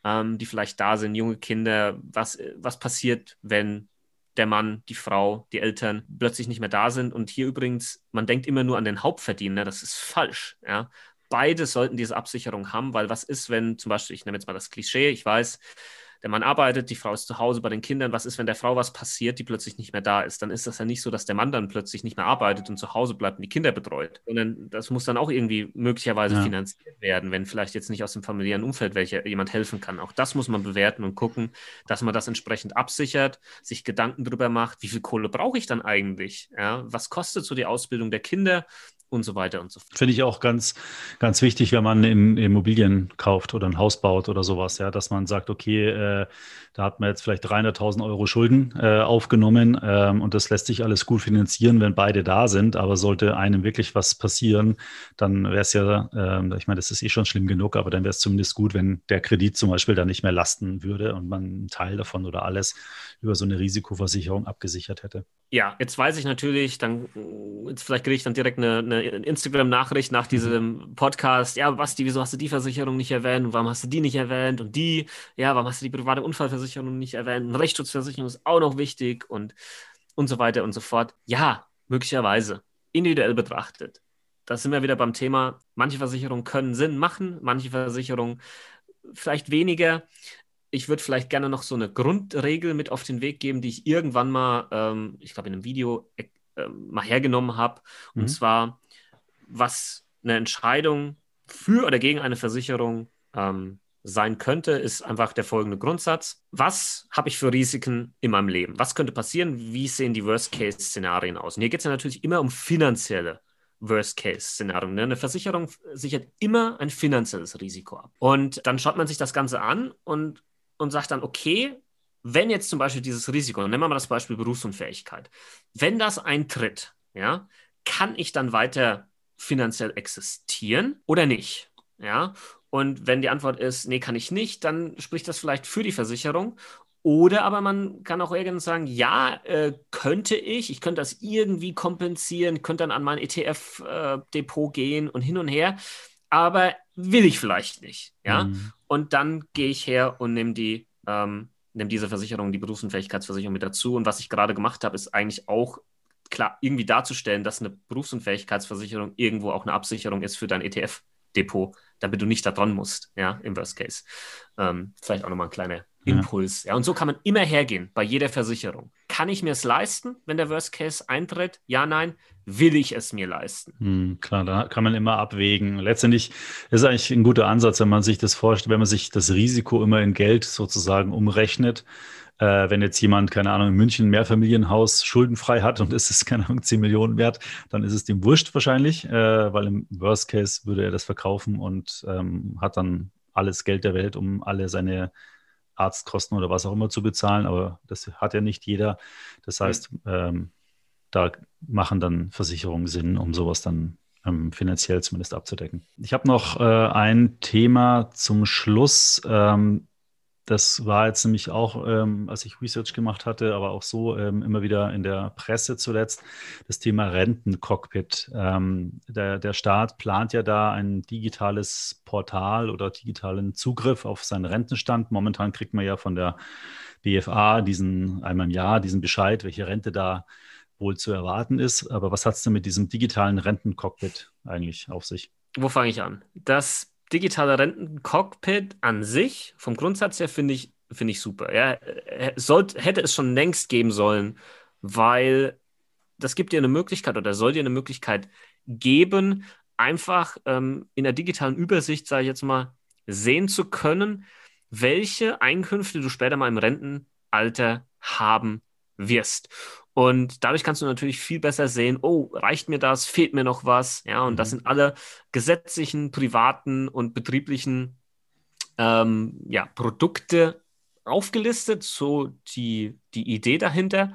ähm, die vielleicht da sind, junge Kinder. Was, was passiert, wenn der Mann, die Frau, die Eltern plötzlich nicht mehr da sind? Und hier übrigens, man denkt immer nur an den Hauptverdiener, das ist falsch. Ja, beide sollten diese Absicherung haben, weil was ist, wenn zum Beispiel, ich nehme jetzt mal das Klischee, ich weiß, der Mann arbeitet, die Frau ist zu Hause bei den Kindern. Was ist, wenn der Frau was passiert, die plötzlich nicht mehr da ist? Dann ist das ja nicht so, dass der Mann dann plötzlich nicht mehr arbeitet und zu Hause bleibt und die Kinder betreut, sondern das muss dann auch irgendwie möglicherweise ja. finanziert werden, wenn vielleicht jetzt nicht aus dem familiären Umfeld welcher jemand helfen kann. Auch das muss man bewerten und gucken, dass man das entsprechend absichert, sich Gedanken darüber macht, wie viel Kohle brauche ich dann eigentlich? Ja, was kostet so die Ausbildung der Kinder? Und so weiter und so fort. Finde ich auch ganz, ganz wichtig, wenn man in Immobilien kauft oder ein Haus baut oder sowas, ja, dass man sagt, okay, äh, da hat man jetzt vielleicht 300.000 Euro Schulden äh, aufgenommen ähm, und das lässt sich alles gut finanzieren, wenn beide da sind, aber sollte einem wirklich was passieren, dann wäre es ja, äh, ich meine, das ist eh schon schlimm genug, aber dann wäre es zumindest gut, wenn der Kredit zum Beispiel dann nicht mehr lasten würde und man einen Teil davon oder alles über so eine Risikoversicherung abgesichert hätte. Ja, jetzt weiß ich natürlich, dann jetzt vielleicht kriege ich dann direkt eine, eine Instagram-Nachricht nach diesem Podcast. Ja, Basti, wieso hast du die Versicherung nicht erwähnt? Und warum hast du die nicht erwähnt? Und die, ja, warum hast du die private Unfallversicherung nicht erwähnt? Und Rechtsschutzversicherung ist auch noch wichtig und, und so weiter und so fort. Ja, möglicherweise. Individuell betrachtet. Da sind wir wieder beim Thema, manche Versicherungen können Sinn machen, manche Versicherungen vielleicht weniger ich würde vielleicht gerne noch so eine Grundregel mit auf den Weg geben, die ich irgendwann mal, ähm, ich glaube, in einem Video äh, mal hergenommen habe. Mhm. Und zwar, was eine Entscheidung für oder gegen eine Versicherung ähm, sein könnte, ist einfach der folgende Grundsatz. Was habe ich für Risiken in meinem Leben? Was könnte passieren? Wie sehen die Worst-Case-Szenarien aus? Und hier geht es ja natürlich immer um finanzielle Worst-Case-Szenarien. Ne? Eine Versicherung sichert immer ein finanzielles Risiko ab. Und dann schaut man sich das Ganze an und und sagt dann, okay, wenn jetzt zum Beispiel dieses Risiko, nehmen wir mal das Beispiel Berufsunfähigkeit, wenn das eintritt, ja, kann ich dann weiter finanziell existieren oder nicht? Ja, und wenn die Antwort ist, nee, kann ich nicht, dann spricht das vielleicht für die Versicherung. Oder aber man kann auch irgendwann sagen, ja, äh, könnte ich, ich könnte das irgendwie kompensieren, könnte dann an mein ETF-Depot äh, gehen und hin und her, aber will ich vielleicht nicht. Ja, mhm. Und dann gehe ich her und nehme die, ähm, nehme diese Versicherung, die Berufsunfähigkeitsversicherung mit dazu. Und was ich gerade gemacht habe, ist eigentlich auch klar irgendwie darzustellen, dass eine Berufsunfähigkeitsversicherung irgendwo auch eine Absicherung ist für dein ETF-Depot, damit du nicht da dran musst, ja, im Worst Case. Ähm, vielleicht auch nochmal ein kleiner Impuls. Ja. ja, und so kann man immer hergehen bei jeder Versicherung. Kann ich mir es leisten, wenn der Worst Case eintritt? Ja, nein. Will ich es mir leisten? Hm, klar, da kann man immer abwägen. Letztendlich ist es eigentlich ein guter Ansatz, wenn man sich das vorstellt, wenn man sich das Risiko immer in Geld sozusagen umrechnet. Äh, wenn jetzt jemand, keine Ahnung, in München ein Mehrfamilienhaus schuldenfrei hat und ist es, keine Ahnung, 10 Millionen wert, dann ist es dem wurscht wahrscheinlich, äh, weil im Worst Case würde er das verkaufen und ähm, hat dann alles Geld der Welt, um alle seine Arztkosten oder was auch immer zu bezahlen, aber das hat ja nicht jeder. Das heißt, ähm, da machen dann Versicherungen Sinn, um sowas dann ähm, finanziell zumindest abzudecken. Ich habe noch äh, ein Thema zum Schluss. Ähm, das war jetzt nämlich auch, ähm, als ich Research gemacht hatte, aber auch so ähm, immer wieder in der Presse zuletzt, das Thema Rentencockpit. Ähm, der, der Staat plant ja da ein digitales Portal oder digitalen Zugriff auf seinen Rentenstand. Momentan kriegt man ja von der BFA diesen einmal im Jahr diesen Bescheid, welche Rente da wohl zu erwarten ist. Aber was hat es denn mit diesem digitalen Rentencockpit eigentlich auf sich? Wo fange ich an? Das digitale Rentencockpit an sich, vom Grundsatz her, finde ich, find ich super. Ja, sollte, hätte es schon längst geben sollen, weil das gibt dir eine Möglichkeit oder soll dir eine Möglichkeit geben, einfach ähm, in der digitalen Übersicht, sage ich jetzt mal, sehen zu können, welche Einkünfte du später mal im Rentenalter haben wirst. Und dadurch kannst du natürlich viel besser sehen, oh, reicht mir das, fehlt mir noch was? Ja, und mhm. das sind alle gesetzlichen, privaten und betrieblichen ähm, ja, Produkte aufgelistet, so die, die Idee dahinter.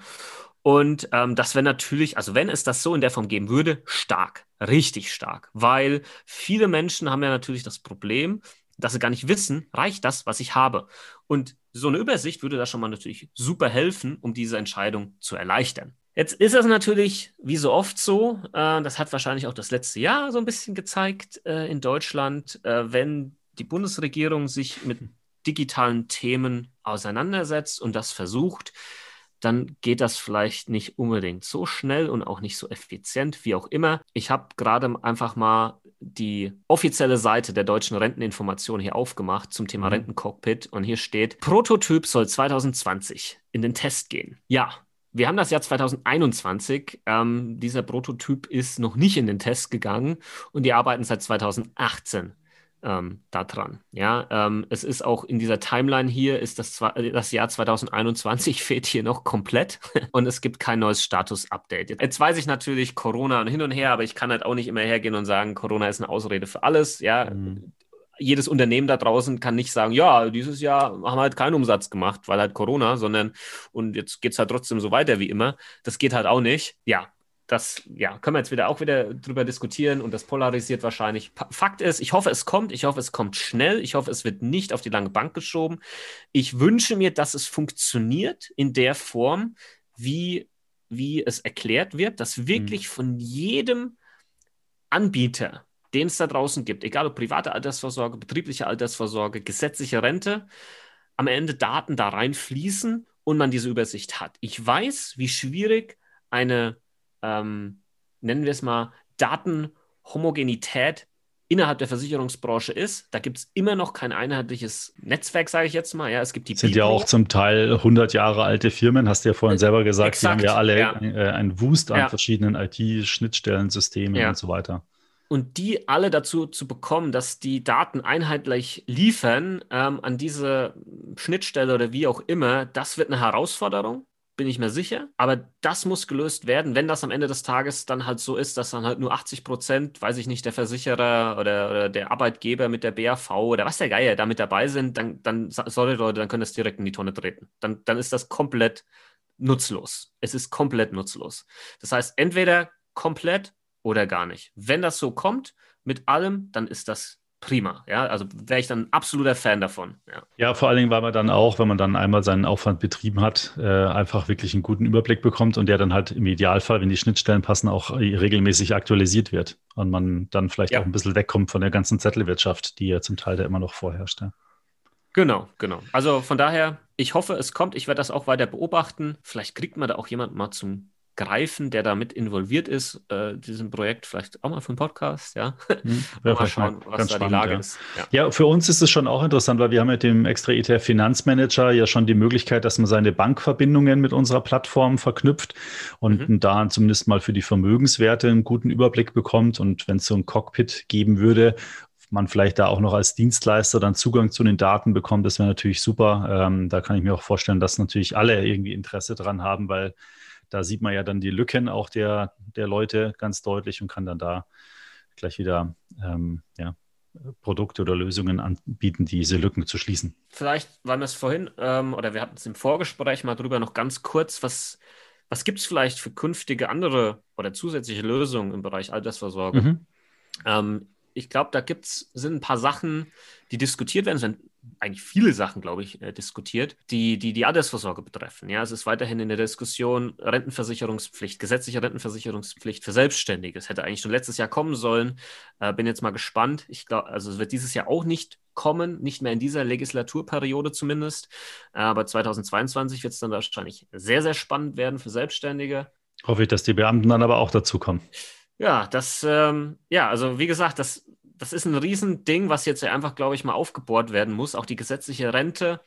Und ähm, das wäre natürlich, also wenn es das so in der Form geben würde, stark, richtig stark, weil viele Menschen haben ja natürlich das Problem, dass sie gar nicht wissen, reicht das, was ich habe. Und so eine Übersicht würde da schon mal natürlich super helfen, um diese Entscheidung zu erleichtern. Jetzt ist es natürlich wie so oft so, äh, das hat wahrscheinlich auch das letzte Jahr so ein bisschen gezeigt äh, in Deutschland, äh, wenn die Bundesregierung sich mit digitalen Themen auseinandersetzt und das versucht, dann geht das vielleicht nicht unbedingt so schnell und auch nicht so effizient, wie auch immer. Ich habe gerade einfach mal die offizielle Seite der deutschen Renteninformation hier aufgemacht zum Thema mhm. Rentencockpit und hier steht, Prototyp soll 2020 in den Test gehen. Ja, wir haben das Jahr 2021. Ähm, dieser Prototyp ist noch nicht in den Test gegangen und die arbeiten seit 2018 ähm, daran. Ja, ähm, es ist auch in dieser Timeline hier, ist das, das Jahr 2021 fehlt hier noch komplett und es gibt kein neues Status-Update. Jetzt weiß ich natürlich Corona und hin und her, aber ich kann halt auch nicht immer hergehen und sagen, Corona ist eine Ausrede für alles. Ja, mhm. jedes Unternehmen da draußen kann nicht sagen, ja, dieses Jahr haben wir halt keinen Umsatz gemacht, weil halt Corona, sondern und jetzt geht es halt trotzdem so weiter wie immer. Das geht halt auch nicht. Ja, das ja, können wir jetzt wieder auch wieder drüber diskutieren und das polarisiert wahrscheinlich. Fakt ist, ich hoffe, es kommt. Ich hoffe, es kommt schnell. Ich hoffe, es wird nicht auf die lange Bank geschoben. Ich wünsche mir, dass es funktioniert in der Form, wie wie es erklärt wird, dass wirklich mhm. von jedem Anbieter, den es da draußen gibt, egal ob private Altersvorsorge, betriebliche Altersvorsorge, gesetzliche Rente, am Ende Daten da reinfließen und man diese Übersicht hat. Ich weiß, wie schwierig eine, ähm, nennen wir es mal, Datenhomogenität innerhalb der Versicherungsbranche ist. Da gibt es immer noch kein einheitliches Netzwerk, sage ich jetzt mal. Ja, es gibt die sind Bibro. ja auch zum Teil 100 Jahre alte Firmen, hast du ja vorhin selber gesagt. Exakt, die haben ja alle ja. Äh, ein Wust an ja. verschiedenen IT-Schnittstellensystemen ja. und so weiter. Und die alle dazu zu bekommen, dass die Daten einheitlich liefern ähm, an diese Schnittstelle oder wie auch immer, das wird eine Herausforderung bin ich mir sicher. Aber das muss gelöst werden, wenn das am Ende des Tages dann halt so ist, dass dann halt nur 80 Prozent, weiß ich nicht, der Versicherer oder, oder, der Arbeitgeber mit der BAV oder was der Geier da mit dabei sind, dann, dann sorry Leute, dann können das direkt in die Tonne treten. Dann, dann ist das komplett nutzlos. Es ist komplett nutzlos. Das heißt, entweder komplett oder gar nicht. Wenn das so kommt mit allem, dann ist das prima. Ja, also wäre ich dann ein absoluter Fan davon. Ja. ja. vor allen Dingen, weil man dann auch, wenn man dann einmal seinen Aufwand betrieben hat, äh, einfach wirklich einen guten Überblick bekommt und der dann halt im Idealfall, wenn die Schnittstellen passen, auch regelmäßig aktualisiert wird und man dann vielleicht ja. auch ein bisschen wegkommt von der ganzen Zettelwirtschaft, die ja zum Teil da immer noch vorherrscht. Ja. Genau, genau. Also von daher, ich hoffe, es kommt. Ich werde das auch weiter beobachten. Vielleicht kriegt man da auch jemand mal zum greifen, der damit involviert ist, äh, diesem Projekt, vielleicht auch mal für einen Podcast, ja. Hm, mal schauen, was da spannend, die Lage ja. ist. Ja. ja. für uns ist es schon auch interessant, weil wir haben mit dem extra ETF Finanzmanager ja schon die Möglichkeit, dass man seine Bankverbindungen mit unserer Plattform verknüpft und mhm. da zumindest mal für die Vermögenswerte einen guten Überblick bekommt. Und wenn es so ein Cockpit geben würde, man vielleicht da auch noch als Dienstleister dann Zugang zu den Daten bekommt, das wäre natürlich super. Ähm, da kann ich mir auch vorstellen, dass natürlich alle irgendwie Interesse dran haben, weil da sieht man ja dann die Lücken auch der, der Leute ganz deutlich und kann dann da gleich wieder ähm, ja, Produkte oder Lösungen anbieten, diese Lücken zu schließen. Vielleicht waren wir es vorhin, ähm, oder wir hatten es im Vorgespräch mal drüber noch ganz kurz, was, was gibt es vielleicht für künftige andere oder zusätzliche Lösungen im Bereich Altersvorsorge? Mhm. Ähm, ich glaube, da gibt's, sind ein paar Sachen, die diskutiert werden. Eigentlich viele Sachen, glaube ich, äh, diskutiert, die, die die Altersvorsorge betreffen. Ja, es ist weiterhin in der Diskussion Rentenversicherungspflicht, gesetzliche Rentenversicherungspflicht für Selbstständige. Es hätte eigentlich schon letztes Jahr kommen sollen. Äh, bin jetzt mal gespannt. Ich glaube, also es wird dieses Jahr auch nicht kommen, nicht mehr in dieser Legislaturperiode zumindest. Aber 2022 wird es dann wahrscheinlich sehr, sehr spannend werden für Selbstständige. Hoffe ich, dass die Beamten dann aber auch dazu kommen. Ja, das, ähm, ja, also wie gesagt, das, das ist ein Riesending, was jetzt einfach, glaube ich, mal aufgebohrt werden muss. Auch die gesetzliche Rente,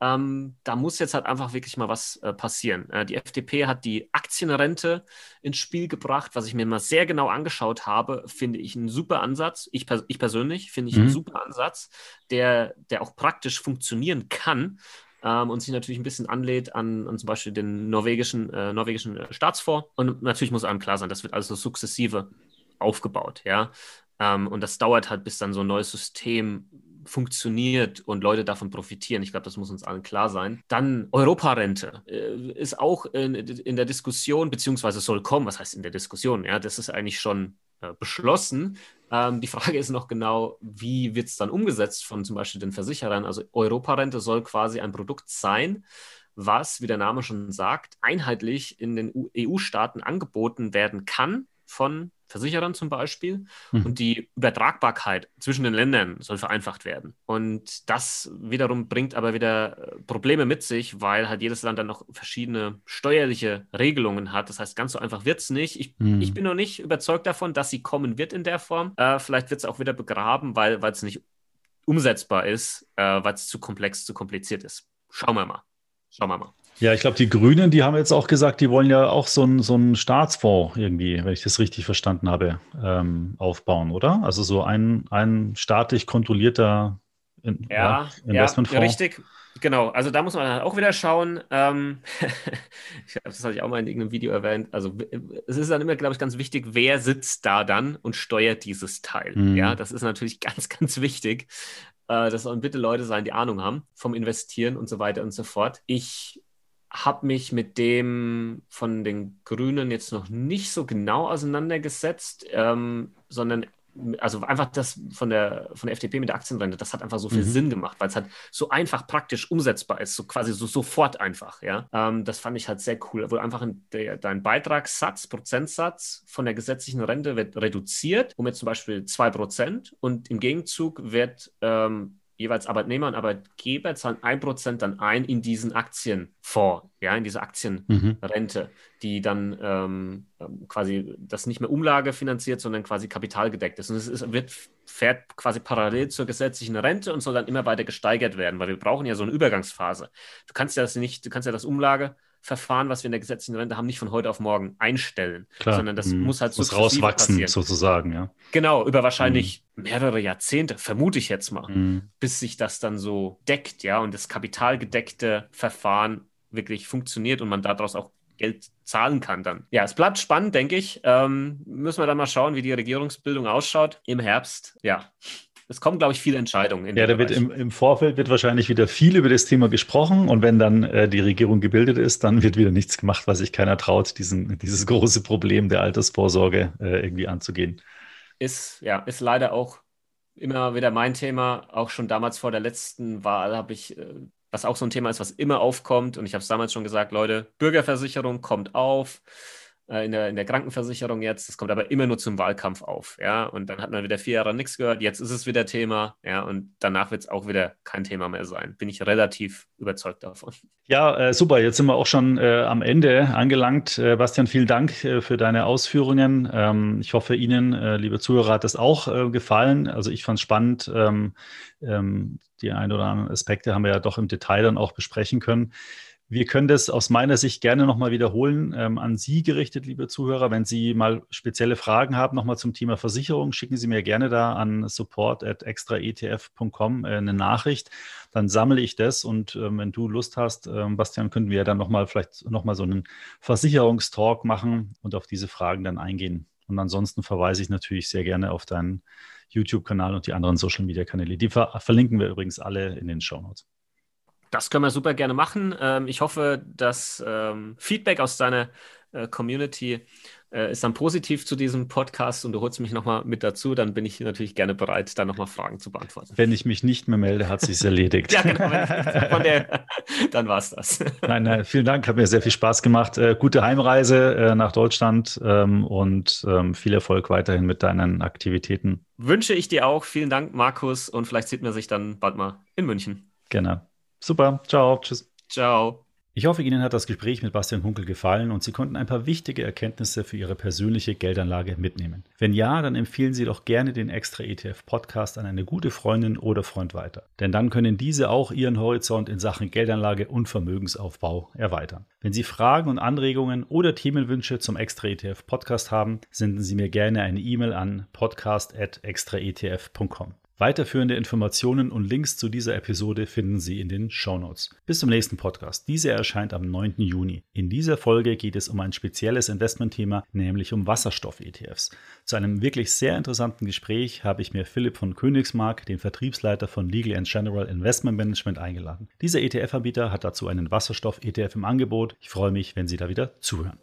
ähm, da muss jetzt halt einfach wirklich mal was äh, passieren. Äh, die FDP hat die Aktienrente ins Spiel gebracht, was ich mir mal sehr genau angeschaut habe, finde ich einen super Ansatz. Ich, pers ich persönlich finde ich mhm. einen super Ansatz, der, der auch praktisch funktionieren kann ähm, und sich natürlich ein bisschen anlädt an, an zum Beispiel den norwegischen, äh, norwegischen äh, Staatsfonds. Und natürlich muss einem klar sein, das wird also sukzessive aufgebaut, ja. Ähm, und das dauert halt, bis dann so ein neues System funktioniert und Leute davon profitieren. Ich glaube, das muss uns allen klar sein. Dann Europarente äh, ist auch in, in, der Diskussion, beziehungsweise soll kommen. Was heißt in der Diskussion? Ja, das ist eigentlich schon äh, beschlossen. Ähm, die Frage ist noch genau, wie wird es dann umgesetzt von zum Beispiel den Versicherern? Also Europarente soll quasi ein Produkt sein, was, wie der Name schon sagt, einheitlich in den EU-Staaten angeboten werden kann von Versicherern zum Beispiel. Mhm. Und die Übertragbarkeit zwischen den Ländern soll vereinfacht werden. Und das wiederum bringt aber wieder äh, Probleme mit sich, weil halt jedes Land dann noch verschiedene steuerliche Regelungen hat. Das heißt, ganz so einfach wird es nicht. Ich, mhm. ich, bin noch nicht überzeugt davon, dass sie kommen wird in der Form. Äh, vielleicht wird es auch wieder begraben, weil es nicht umsetzbar ist, äh, weil es zu komplex, zu kompliziert ist. Schauen wir mal. Schauen wir mal. Ja, ich glaube, die Grünen, die haben jetzt auch gesagt, die wollen ja auch so einen so Staatsfonds irgendwie, wenn ich das richtig verstanden habe, ähm, aufbauen, oder? Also so ein, ein staatlich kontrollierter in, ja, ja, Investmentfonds. Ja, richtig. Genau, also da muss man halt auch wieder schauen. Ähm, ich glaube, das hatte ich auch mal in irgendeinem Video erwähnt. Also es ist dann immer, glaube ich, ganz wichtig, wer sitzt da dann und steuert dieses Teil. Mhm. Ja, das ist natürlich ganz, ganz wichtig. Äh, das sollen bitte Leute sein, die Ahnung haben vom Investieren und so weiter und so fort. Ich habe mich mit dem von den Grünen jetzt noch nicht so genau auseinandergesetzt, ähm, sondern also einfach das von der, von der FDP mit der Aktienrente, das hat einfach so viel mhm. Sinn gemacht, weil es halt so einfach praktisch umsetzbar ist, so quasi so sofort einfach, ja. Ähm, das fand ich halt sehr cool, wo einfach der, dein Beitragssatz, Prozentsatz von der gesetzlichen Rente wird reduziert, um jetzt zum Beispiel 2% und im Gegenzug wird ähm, jeweils Arbeitnehmer und Arbeitgeber zahlen ein Prozent dann ein in diesen Aktienfonds, ja, in diese Aktienrente, mhm. die dann ähm, ähm, quasi das nicht mehr Umlage finanziert, sondern quasi kapitalgedeckt ist. Und es ist, wird, fährt quasi parallel zur gesetzlichen Rente und soll dann immer weiter gesteigert werden, weil wir brauchen ja so eine Übergangsphase. Du kannst ja das nicht, du kannst ja das Umlage Verfahren, was wir in der gesetzlichen Rente haben, nicht von heute auf morgen einstellen, Klar. sondern das mhm. muss halt muss rauswachsen passieren. sozusagen, ja. Genau, über wahrscheinlich mhm. mehrere Jahrzehnte, vermute ich jetzt mal, mhm. bis sich das dann so deckt, ja, und das kapitalgedeckte Verfahren wirklich funktioniert und man daraus auch Geld zahlen kann dann. Ja, es bleibt spannend, denke ich. Ähm, müssen wir dann mal schauen, wie die Regierungsbildung ausschaut im Herbst. Ja, es kommen, glaube ich, viele Entscheidungen. ja, da wird im, im, Vorfeld wird wahrscheinlich wieder viel über das Thema gesprochen und wenn dann äh, die Regierung gebildet ist, dann wird wieder nichts gemacht, was sich keiner traut, diesen, dieses große Problem der Altersvorsorge äh, irgendwie anzugehen. Ist, ja, ist leider auch immer wieder mein Thema. Auch schon damals vor der letzten Wahl habe ich, äh, was auch so ein Thema ist, was immer aufkommt und ich habe es damals schon gesagt, Leute, Bürgerversicherung kommt auf in der, in der Krankenversicherung jetzt. Das kommt aber immer nur zum Wahlkampf auf, ja. Und dann hat man wieder vier Jahre nichts gehört. Jetzt ist es wieder Thema, ja. Und danach wird es auch wieder kein Thema mehr sein. Bin ich relativ überzeugt davon. Ja, äh, super. Jetzt sind wir auch schon äh, am Ende angelangt. Äh, Bastian, vielen Dank äh, für deine Ausführungen. Ähm, ich hoffe, Ihnen, äh, liebe Zuhörer, hat das auch gefallen. Also ich fand es spannend. Ähm, ähm, die ein oder anderen Aspekte haben wir ja doch im Detail dann auch besprechen können. Wir können das aus meiner Sicht gerne nochmal wiederholen. Ähm, an Sie gerichtet, liebe Zuhörer. Wenn Sie mal spezielle Fragen haben, nochmal zum Thema Versicherung, schicken Sie mir gerne da an support.extraetf.com äh, eine Nachricht. Dann sammle ich das und ähm, wenn du Lust hast, ähm, Bastian, könnten wir dann nochmal vielleicht nochmal so einen Versicherungstalk machen und auf diese Fragen dann eingehen. Und ansonsten verweise ich natürlich sehr gerne auf deinen YouTube-Kanal und die anderen Social-Media-Kanäle. Die ver verlinken wir übrigens alle in den Show Notes. Das können wir super gerne machen. Ähm, ich hoffe, das ähm, Feedback aus deiner äh, Community äh, ist dann positiv zu diesem Podcast und du holst mich nochmal mit dazu. Dann bin ich natürlich gerne bereit, da nochmal Fragen zu beantworten. Wenn ich mich nicht mehr melde, hat sich erledigt. ja, genau. Der, dann war es das. nein, nein, vielen Dank. Hat mir sehr viel Spaß gemacht. Äh, gute Heimreise äh, nach Deutschland ähm, und ähm, viel Erfolg weiterhin mit deinen Aktivitäten. Wünsche ich dir auch. Vielen Dank, Markus. Und vielleicht sieht man sich dann bald mal in München. Genau. Super, ciao, tschüss. Ciao. Ich hoffe, Ihnen hat das Gespräch mit Bastian Hunkel gefallen und Sie konnten ein paar wichtige Erkenntnisse für Ihre persönliche Geldanlage mitnehmen. Wenn ja, dann empfehlen Sie doch gerne den Extra ETF Podcast an eine gute Freundin oder Freund weiter. Denn dann können diese auch Ihren Horizont in Sachen Geldanlage und Vermögensaufbau erweitern. Wenn Sie Fragen und Anregungen oder Themenwünsche zum Extra ETF Podcast haben, senden Sie mir gerne eine E-Mail an podcast.extraetf.com. Weiterführende Informationen und Links zu dieser Episode finden Sie in den Show Notes. Bis zum nächsten Podcast. Diese erscheint am 9. Juni. In dieser Folge geht es um ein spezielles Investmentthema, nämlich um Wasserstoff-ETFs. Zu einem wirklich sehr interessanten Gespräch habe ich mir Philipp von Königsmark, den Vertriebsleiter von Legal General Investment Management, eingeladen. Dieser ETF-Anbieter hat dazu einen Wasserstoff-ETF im Angebot. Ich freue mich, wenn Sie da wieder zuhören.